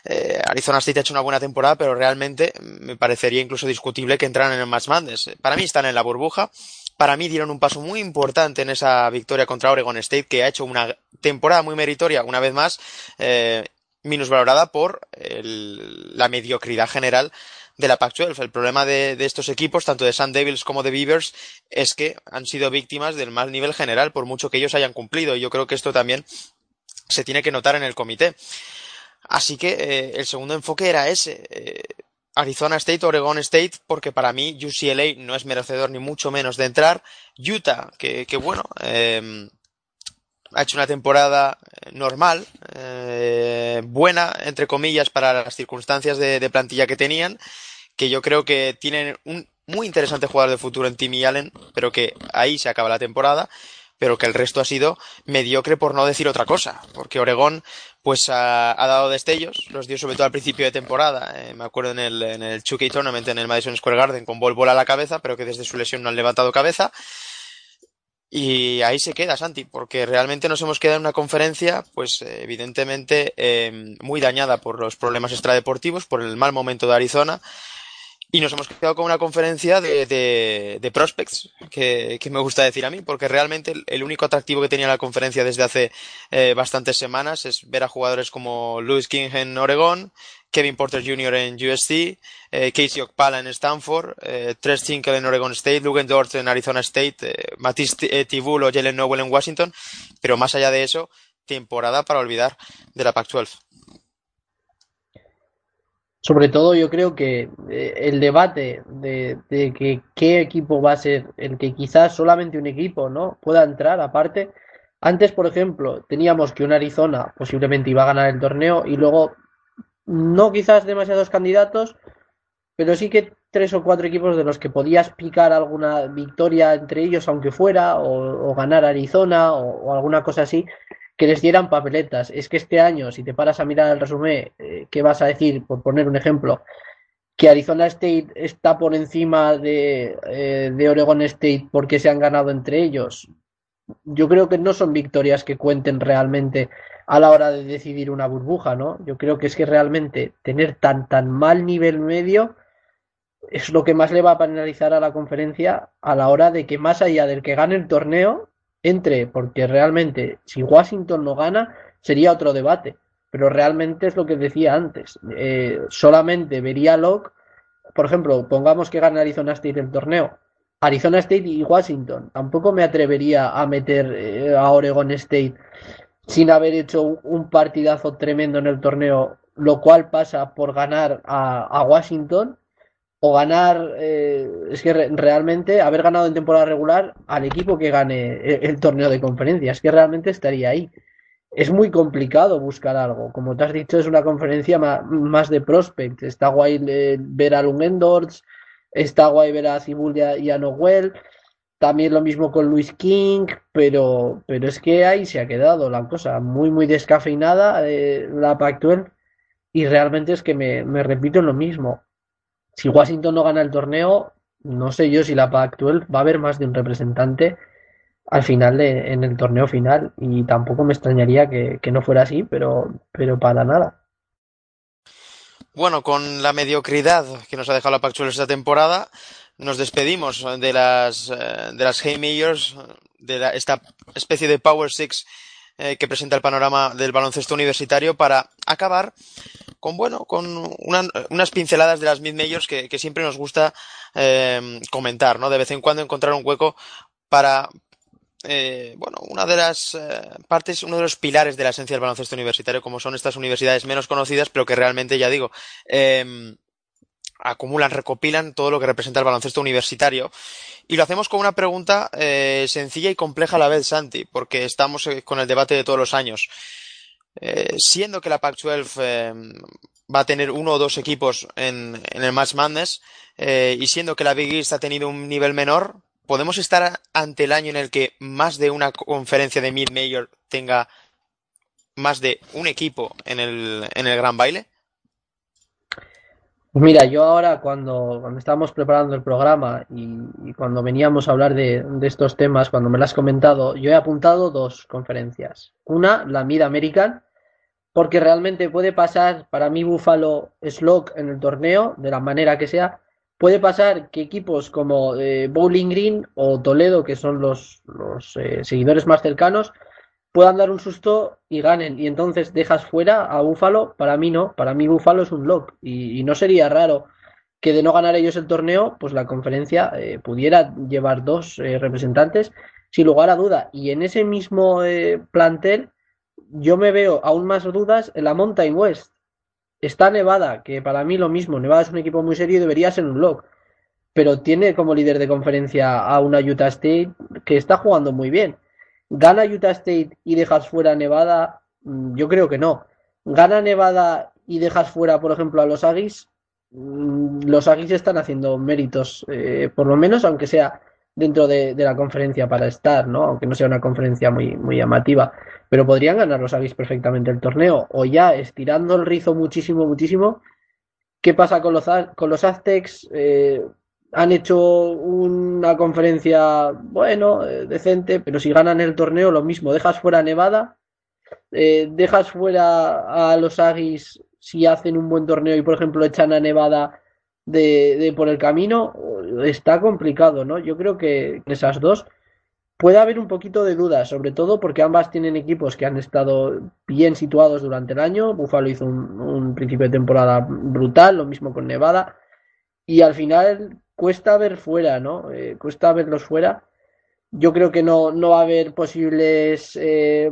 Eh, Arizona State ha hecho una buena temporada, pero realmente me parecería incluso discutible que entraran en el Match Madness. Para mí están en la burbuja, para mí dieron un paso muy importante en esa victoria contra Oregon State, que ha hecho una temporada muy meritoria, una vez más, eh, minusvalorada por el, la mediocridad general de la Pac-12. El problema de, de, estos equipos, tanto de Sun Devils como de Beavers, es que han sido víctimas del mal nivel general, por mucho que ellos hayan cumplido. Y yo creo que esto también se tiene que notar en el comité. Así que eh, el segundo enfoque era ese. Eh, Arizona State, Oregon State, porque para mí UCLA no es merecedor ni mucho menos de entrar. Utah, que, que bueno, eh, ha hecho una temporada normal, eh, buena, entre comillas, para las circunstancias de, plantilla que tenían, que yo creo que tienen un muy interesante jugador de futuro en Timmy Allen, pero que ahí se acaba la temporada pero que el resto ha sido mediocre por no decir otra cosa, porque Oregón pues ha, dado destellos, los dio sobre todo al principio de temporada, eh, me acuerdo en el, en el 2K Tournament en el Madison Square Garden con Bol a la cabeza, pero que desde su lesión no han levantado cabeza. Y ahí se queda, Santi, porque realmente nos hemos quedado en una conferencia, pues evidentemente eh, muy dañada por los problemas extradeportivos, por el mal momento de Arizona, y nos hemos quedado con una conferencia de, de, de prospects, que, que, me gusta decir a mí, porque realmente el, el, único atractivo que tenía la conferencia desde hace eh, bastantes semanas es ver a jugadores como Louis King en Oregón, Kevin Porter Jr. en USC, eh, Casey Okpala en Stanford, eh, Tres Tinkle en Oregon State, Lugan Dort en Arizona State, eh, Matisse Tibul o Jalen Nowell en Washington, pero más allá de eso, temporada para olvidar de la Pac-12 sobre todo yo creo que eh, el debate de, de, que qué equipo va a ser el que quizás solamente un equipo no pueda entrar aparte. Antes por ejemplo teníamos que un Arizona posiblemente iba a ganar el torneo y luego no quizás demasiados candidatos pero sí que tres o cuatro equipos de los que podías picar alguna victoria entre ellos aunque fuera o, ganar Arizona o, o alguna cosa así que les dieran papeletas. Es que este año, si te paras a mirar el resumen, eh, ¿qué vas a decir? Por poner un ejemplo, que Arizona State está por encima de, eh, de Oregon State porque se han ganado entre ellos. Yo creo que no son victorias que cuenten realmente a la hora de decidir una burbuja, ¿no? Yo creo que es que realmente tener tan tan mal nivel medio es lo que más le va a penalizar a la conferencia a la hora de que más allá del que gane el torneo entre, porque realmente si Washington no gana sería otro debate, pero realmente es lo que decía antes, eh, solamente vería Locke, por ejemplo, pongamos que gane Arizona State el torneo, Arizona State y Washington, tampoco me atrevería a meter eh, a Oregon State sin haber hecho un partidazo tremendo en el torneo, lo cual pasa por ganar a, Washington o ganar, eh, es que re realmente haber ganado en temporada regular al equipo que gane el, el, torneo de conferencia, es que realmente estaría ahí. Es muy complicado buscar algo, como te has dicho, es una conferencia más, de prospect. Está guay eh, ver a Lungendorf, está guay ver a Cibul y a Noel, también lo mismo con Luis King, pero, pero es que ahí se ha quedado la cosa, muy, muy descafeinada eh, la Pac-12 y realmente es que me, me repito lo mismo si Washington no gana el torneo, no sé yo si la Pac-12 va a haber más de un representante al final de, en el torneo final y tampoco me extrañaría que, que no fuera así, pero, pero para nada. Bueno, con la mediocridad que nos ha dejado la Pac-12 esta temporada, nos despedimos de las de las Haymakers, de la, esta especie de Power Six eh, que presenta el panorama del baloncesto universitario para acabar con bueno, con una, unas pinceladas de las mid-majors que, que, siempre nos gusta eh, comentar, ¿no? De vez en cuando encontrar un hueco para, eh, bueno, una de las eh, partes, uno de los pilares de la esencia del baloncesto universitario, como son estas universidades menos conocidas, pero que realmente, ya digo, eh, acumulan, recopilan todo lo que representa el baloncesto universitario. Y lo hacemos con una pregunta eh, sencilla y compleja a la vez, Santi, porque estamos eh, con el debate de todos los años. Eh, siendo que la Pac-12 eh, va a tener uno o dos equipos en, en el Match Madness eh, y siendo que la Big East ha tenido un nivel menor, ¿podemos estar ante el año en el que más de una conferencia de mid-major tenga más de un equipo en el, en el gran baile? Pues mira, yo ahora cuando, cuando estábamos preparando el programa y, cuando veníamos a hablar de, de, estos temas, cuando me lo has comentado, yo he apuntado dos conferencias. Una, la Mid American, porque realmente puede pasar para mí Buffalo Slog en el torneo, de la manera que sea, puede pasar que equipos como eh, Bowling Green o Toledo, que son los, los eh, seguidores más cercanos, puedan dar un susto y ganen. Y entonces dejas fuera a Búfalo. Para mí no. Para mí Búfalo es un lock. Y, no sería raro que de no ganar ellos el torneo, pues la conferencia eh, pudiera llevar dos eh, representantes sin lugar a duda. Y en ese mismo eh, plantel yo me veo aún más dudas en la Mountain West. Está Nevada, que para mí lo mismo. Nevada es un equipo muy serio y debería ser un lock. Pero tiene como líder de conferencia a una Utah State que está jugando muy bien. ¿Gana Utah State y dejas fuera a Nevada? Mm, yo creo que no. ¿Gana Nevada y dejas fuera, por ejemplo, a los Aggies? Mm, los Aggies están haciendo méritos, eh, por lo menos, aunque sea dentro de, la conferencia para estar, ¿no? Aunque no sea una conferencia muy, muy llamativa. Pero podrían ganar los Aggies perfectamente el torneo. O ya estirando el rizo muchísimo, muchísimo. ¿Qué pasa con los, con los Aztecs? Eh, han hecho una conferencia, bueno, eh, decente, pero si ganan el torneo, lo mismo. Dejas fuera a Nevada, eh, dejas fuera a los Aggies si hacen un buen torneo y, por ejemplo, echan a Nevada de, por el camino, está complicado, ¿no? Yo creo que esas dos puede haber un poquito de duda, sobre todo porque ambas tienen equipos que han estado bien situados durante el año. Buffalo hizo un principio de temporada brutal, lo mismo con Nevada. Y al final cuesta ver fuera, ¿no? Eh, cuesta verlos fuera. Yo creo que no, no va a haber posibles eh,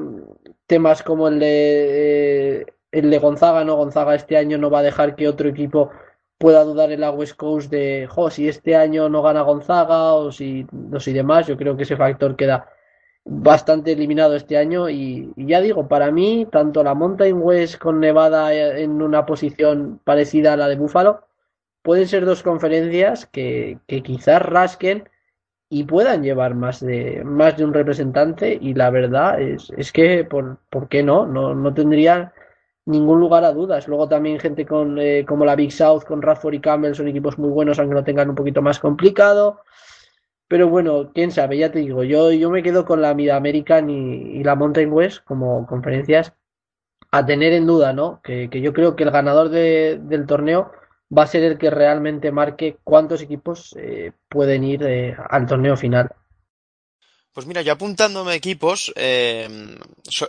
temas como el de, eh, el de Gonzaga, ¿no? Gonzaga este año no va a dejar que otro equipo pueda dudar en la West Coast de, jo, si este año no gana Gonzaga o si, no sé, demás. Yo creo que ese factor queda bastante eliminado este año y, y, ya digo, para mí, tanto la Mountain West con Nevada en una posición parecida a la de Buffalo, pueden ser dos conferencias que, quizás rasquen y puedan llevar más de, más de un representante y la verdad es, es que, ¿por, ¿por qué no? no? No tendría ningún lugar a dudas. Luego también gente con, eh, como la Big South, con Radford y Campbell son equipos muy buenos, aunque no tengan un poquito más complicado. Pero bueno, quién sabe, ya te digo, yo, yo me quedo con la Mid American y, la Mountain West como conferencias a tener en duda, ¿no? Que, que yo creo que el ganador de, del torneo va a ser el que realmente marque cuántos equipos eh, pueden ir eh, al torneo final. Pues mira, yo apuntándome equipos, eh,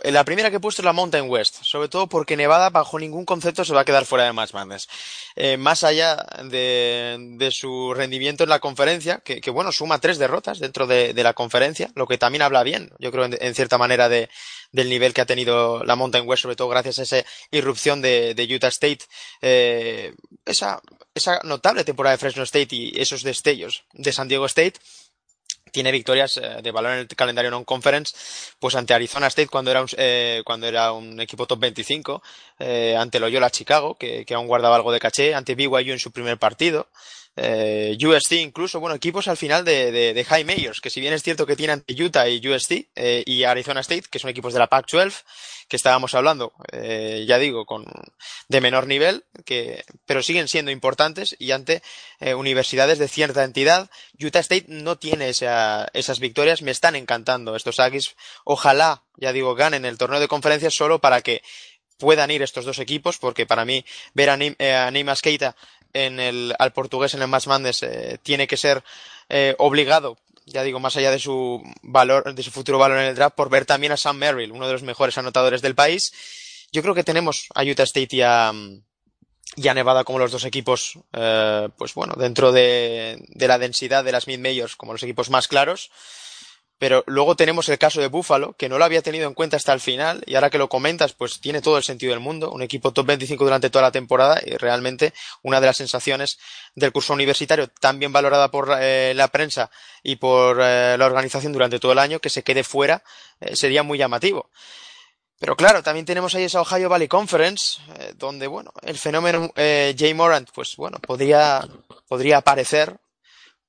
la primera que he puesto es la Mountain West, sobre todo porque Nevada bajo ningún concepto se va a quedar fuera de Match Madness. Eh, más allá de, su rendimiento en la conferencia, que, bueno, suma tres derrotas dentro de, la conferencia, lo que también habla bien, yo creo, en, cierta manera, de, del nivel que ha tenido la Mountain West, sobre todo gracias a esa irrupción de, de Utah State, eh, esa, esa notable temporada de Fresno State y esos destellos de San Diego State tiene victorias eh, de valor en el calendario non-conference, pues ante Arizona State cuando era un, eh, cuando era un equipo top 25, eh, ante Loyola Chicago, que, que, aún guardaba algo de caché, ante BYU en su primer partido, eh, USC incluso, bueno, equipos al final de, de, de, high majors, que si bien es cierto que tienen Utah y USC eh, y Arizona State, que son equipos de la Pac-12, que estábamos hablando, eh, ya digo, con de menor nivel, que, pero siguen siendo importantes y ante eh, universidades de cierta entidad. Utah State no tiene esa, esas victorias, me están encantando estos Aggies. Ojalá, ya digo, ganen el torneo de conferencias solo para que puedan ir estos dos equipos, porque para mí ver a, eh, Keita en el, al portugués en el Match Mandes eh, tiene que ser eh, obligado, ya digo, más allá de su valor, de su futuro valor en el draft, por ver también a Sam Merrill, uno de los mejores anotadores del país. Yo creo que tenemos a Utah State y a, y a Nevada como los dos equipos, eh, pues bueno, dentro de, de la densidad de las mid-majors como los equipos más claros. Pero luego tenemos el caso de Buffalo, que no lo había tenido en cuenta hasta el final, y ahora que lo comentas, pues tiene todo el sentido del mundo. Un equipo top 25 durante toda la temporada y realmente una de las sensaciones del curso universitario, tan bien valorada por eh, la prensa y por eh, la organización durante todo el año, que se quede fuera, eh, sería muy llamativo. Pero claro, también tenemos ahí esa Ohio Valley Conference, donde, bueno, el fenómeno Jay Morant, pues bueno, podría, podría aparecer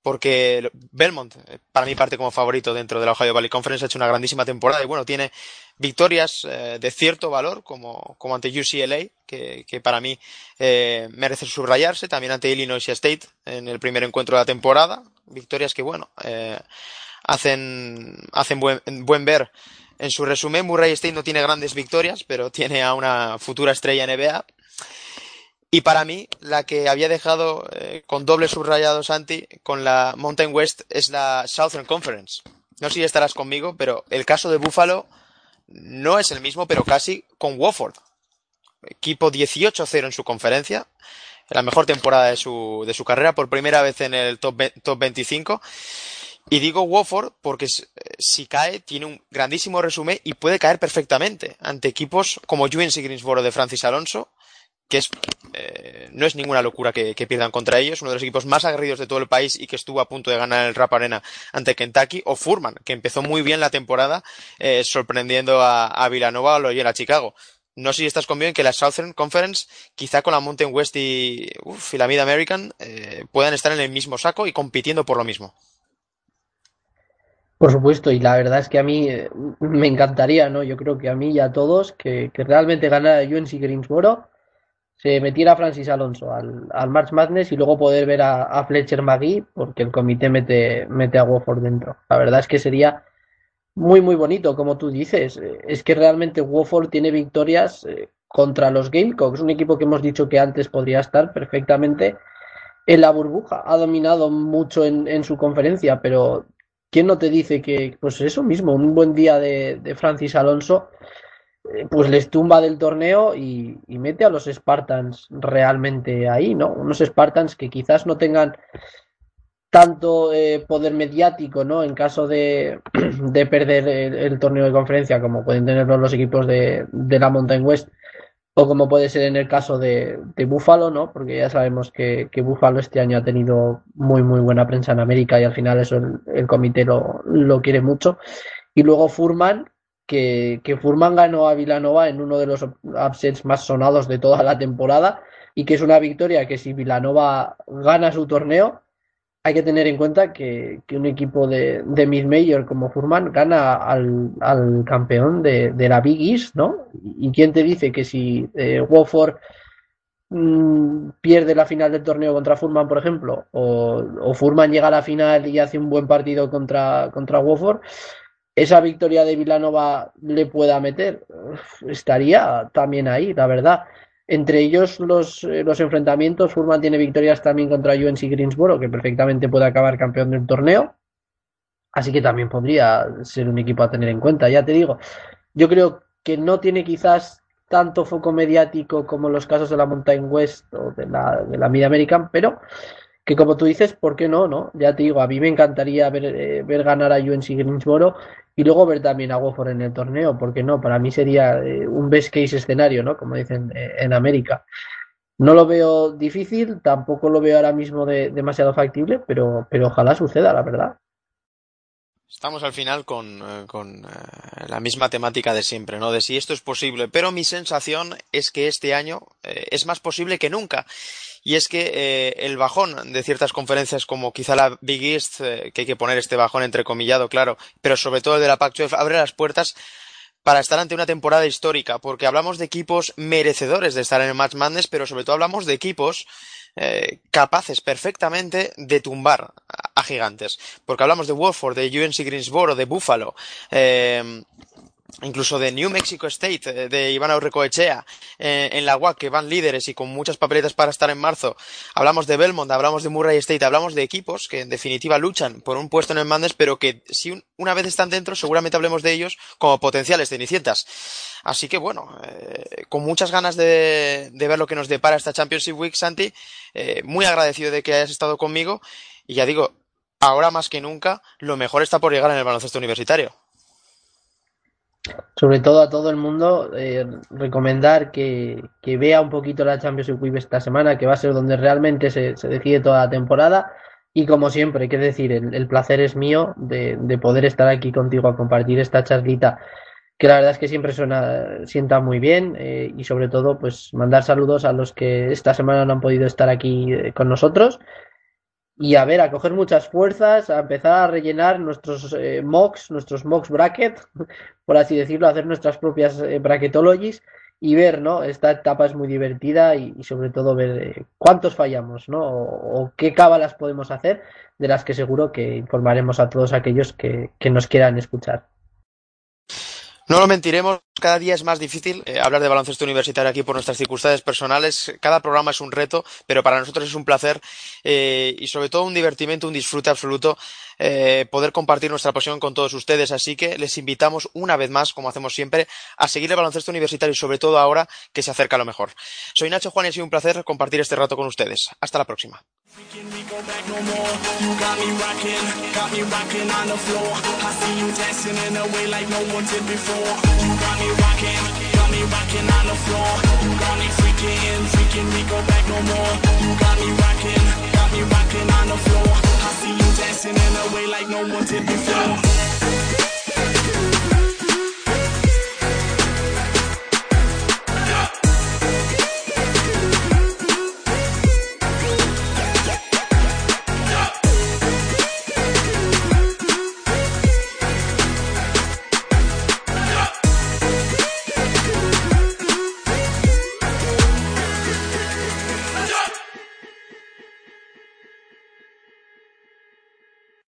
porque Belmont, eh, para mi parte como favorito dentro de la Ohio Valley Conference, ha hecho una grandísima temporada y bueno, tiene victorias eh, de cierto valor como, como ante UCLA, que, que para mí eh, merece subrayarse, también ante Illinois State en el primer encuentro de la temporada, victorias que bueno, eh, hacen, hacen buen, buen ver en su resumen, Murray State no tiene grandes victorias, pero tiene a una futura estrella NBA Y para mí, la que había dejado eh, con doble subrayado Santi con la Mountain West es la Southern Conference. No sé si estarás conmigo, pero el caso de Buffalo no es el mismo, pero casi con Wofford. Equipo 18-0 en su conferencia, la mejor temporada de su, de su carrera, por primera vez en el top, top 25. Y digo Wofford porque si cae tiene un grandísimo resumen y puede caer perfectamente ante equipos como UNC Greensboro de Francis Alonso, que es, eh, no es ninguna locura que, pierdan contra ellos, uno de los equipos más aguerridos de todo el país y que estuvo a punto de ganar el Rap Arena ante Kentucky, o Furman, que empezó muy bien la temporada eh, sorprendiendo a, a Villanova o a Chicago. No sé si estás conmigo en que la Southern Conference, quizá con la Mountain West y, uf, la Mid American, eh, puedan estar en el mismo saco y compitiendo por lo mismo. Por supuesto, y la verdad es que a mí eh, me encantaría, ¿no? Yo creo que a mí y a todos que, que realmente ganara UNC Greensboro, se metiera Francis Alonso al, al March Madness y luego poder ver a, a, Fletcher McGee, porque el comité mete, mete a Wofford dentro. La verdad es que sería muy, muy bonito, como tú dices. Es que realmente Wofford tiene victorias eh, contra los Gamecocks, un equipo que hemos dicho que antes podría estar perfectamente en la burbuja. Ha dominado mucho en, en su conferencia, pero ¿quién no te dice que, pues eso mismo, un buen día de, de Francis Alonso, pues les tumba del torneo y, mete a los Spartans realmente ahí, ¿no? Unos Spartans que quizás no tengan tanto eh, poder mediático, ¿no? En caso de, de perder el, el, torneo de conferencia, como pueden tenerlo los equipos de, de la Mountain West, o como puede ser en el caso de, de Buffalo, ¿no? Porque ya sabemos que, que, Buffalo este año ha tenido muy, muy buena prensa en América y al final eso el, el comité lo, lo, quiere mucho. Y luego Furman, que, Furman ganó a Villanova en uno de los upsets más sonados de toda la temporada y que es una victoria que si Villanova gana su torneo, hay que tener en cuenta que, que un equipo de, de mid-major como Furman gana al, al campeón de, de, la Big East, ¿no? ¿Y quién te dice que si eh, Wofford mmm, pierde la final del torneo contra Furman, por ejemplo, o, o, Furman llega a la final y hace un buen partido contra, contra Wofford, esa victoria de Villanova le pueda meter? Estaría también ahí, la verdad. Entre ellos los, eh, los enfrentamientos, Furman tiene victorias también contra UNC Greensboro, que perfectamente puede acabar campeón del torneo. Así que también podría ser un equipo a tener en cuenta. Ya te digo, yo creo que no tiene quizás tanto foco mediático como los casos de la Mountain West o de la, de la Mid American, pero que como tú dices, ¿por qué no? no? Ya te digo, a mí me encantaría ver, eh, ver ganar a UNC Greensboro y luego ver también a Wofford en el torneo, porque no, para mí sería eh, un best case escenario, ¿no? Como dicen eh, en América. No lo veo difícil, tampoco lo veo ahora mismo de, demasiado factible, pero, pero ojalá suceda, la verdad. Estamos al final con, con la misma temática de siempre, ¿no? De si esto es posible. Pero mi sensación es que este año es más posible que nunca. Y es que eh, el bajón de ciertas conferencias como quizá la Big East, eh, que hay que poner este bajón entrecomillado, claro, pero sobre todo el de la Pac-12, abre las puertas para estar ante una temporada histórica, porque hablamos de equipos merecedores de estar en el Match Madness, pero sobre todo hablamos de equipos eh, capaces perfectamente de tumbar a, gigantes, porque hablamos de Wolford, de UNC Greensboro, de Buffalo, eh, incluso de New Mexico State, de Iván Aurrecoechea, eh, en la UAC, que van líderes y con muchas papeletas para estar en marzo. Hablamos de Belmont, hablamos de Murray State, hablamos de equipos que en definitiva luchan por un puesto en el Mandes, pero que si un, una vez están dentro, seguramente hablemos de ellos como potenciales cenicientas. Así que bueno, eh, con muchas ganas de, ver lo que nos depara esta Championship Week, Santi, eh, muy agradecido de que hayas estado conmigo y ya digo, ahora más que nunca, lo mejor está por llegar en el baloncesto universitario sobre todo a todo el mundo, eh, recomendar que, que, vea un poquito la Champions League esta semana, que va a ser donde realmente se, se decide toda la temporada. Y como siempre, hay que decir, el, el placer es mío de, de, poder estar aquí contigo a compartir esta charlita, que la verdad es que siempre suena, sienta muy bien. Eh, y sobre todo, pues mandar saludos a los que esta semana no han podido estar aquí eh, con nosotros y a ver, a coger muchas fuerzas, a empezar a rellenar nuestros eh, mocks, nuestros mocks bracket, por así decirlo, hacer nuestras propias eh, bracketologies y ver, ¿no? Esta etapa es muy divertida y, sobre todo ver eh, cuántos fallamos, ¿no? O, o, qué cábalas podemos hacer, de las que seguro que informaremos a todos aquellos que, que nos quieran escuchar. No lo mentiremos, cada día es más difícil eh, hablar de baloncesto universitario aquí por nuestras circunstancias personales. Cada programa es un reto, pero para nosotros es un placer eh, y sobre todo un divertimento, un disfrute absoluto eh, poder compartir nuestra pasión con todos ustedes. Así que les invitamos una vez más, como hacemos siempre, a seguir el baloncesto universitario y sobre todo ahora que se acerca lo mejor. Soy Nacho Juan y un placer compartir este rato con ustedes. Hasta la próxima. Freaking. You got me rocking, got me rocking on the floor. I see you dancing in a way like no one did before. You got me rocking, got me rocking on the floor. You got me freaking, freaking we go back no more. You got me rocking, got me rocking on the floor. I see you dancing in a way like no one did before.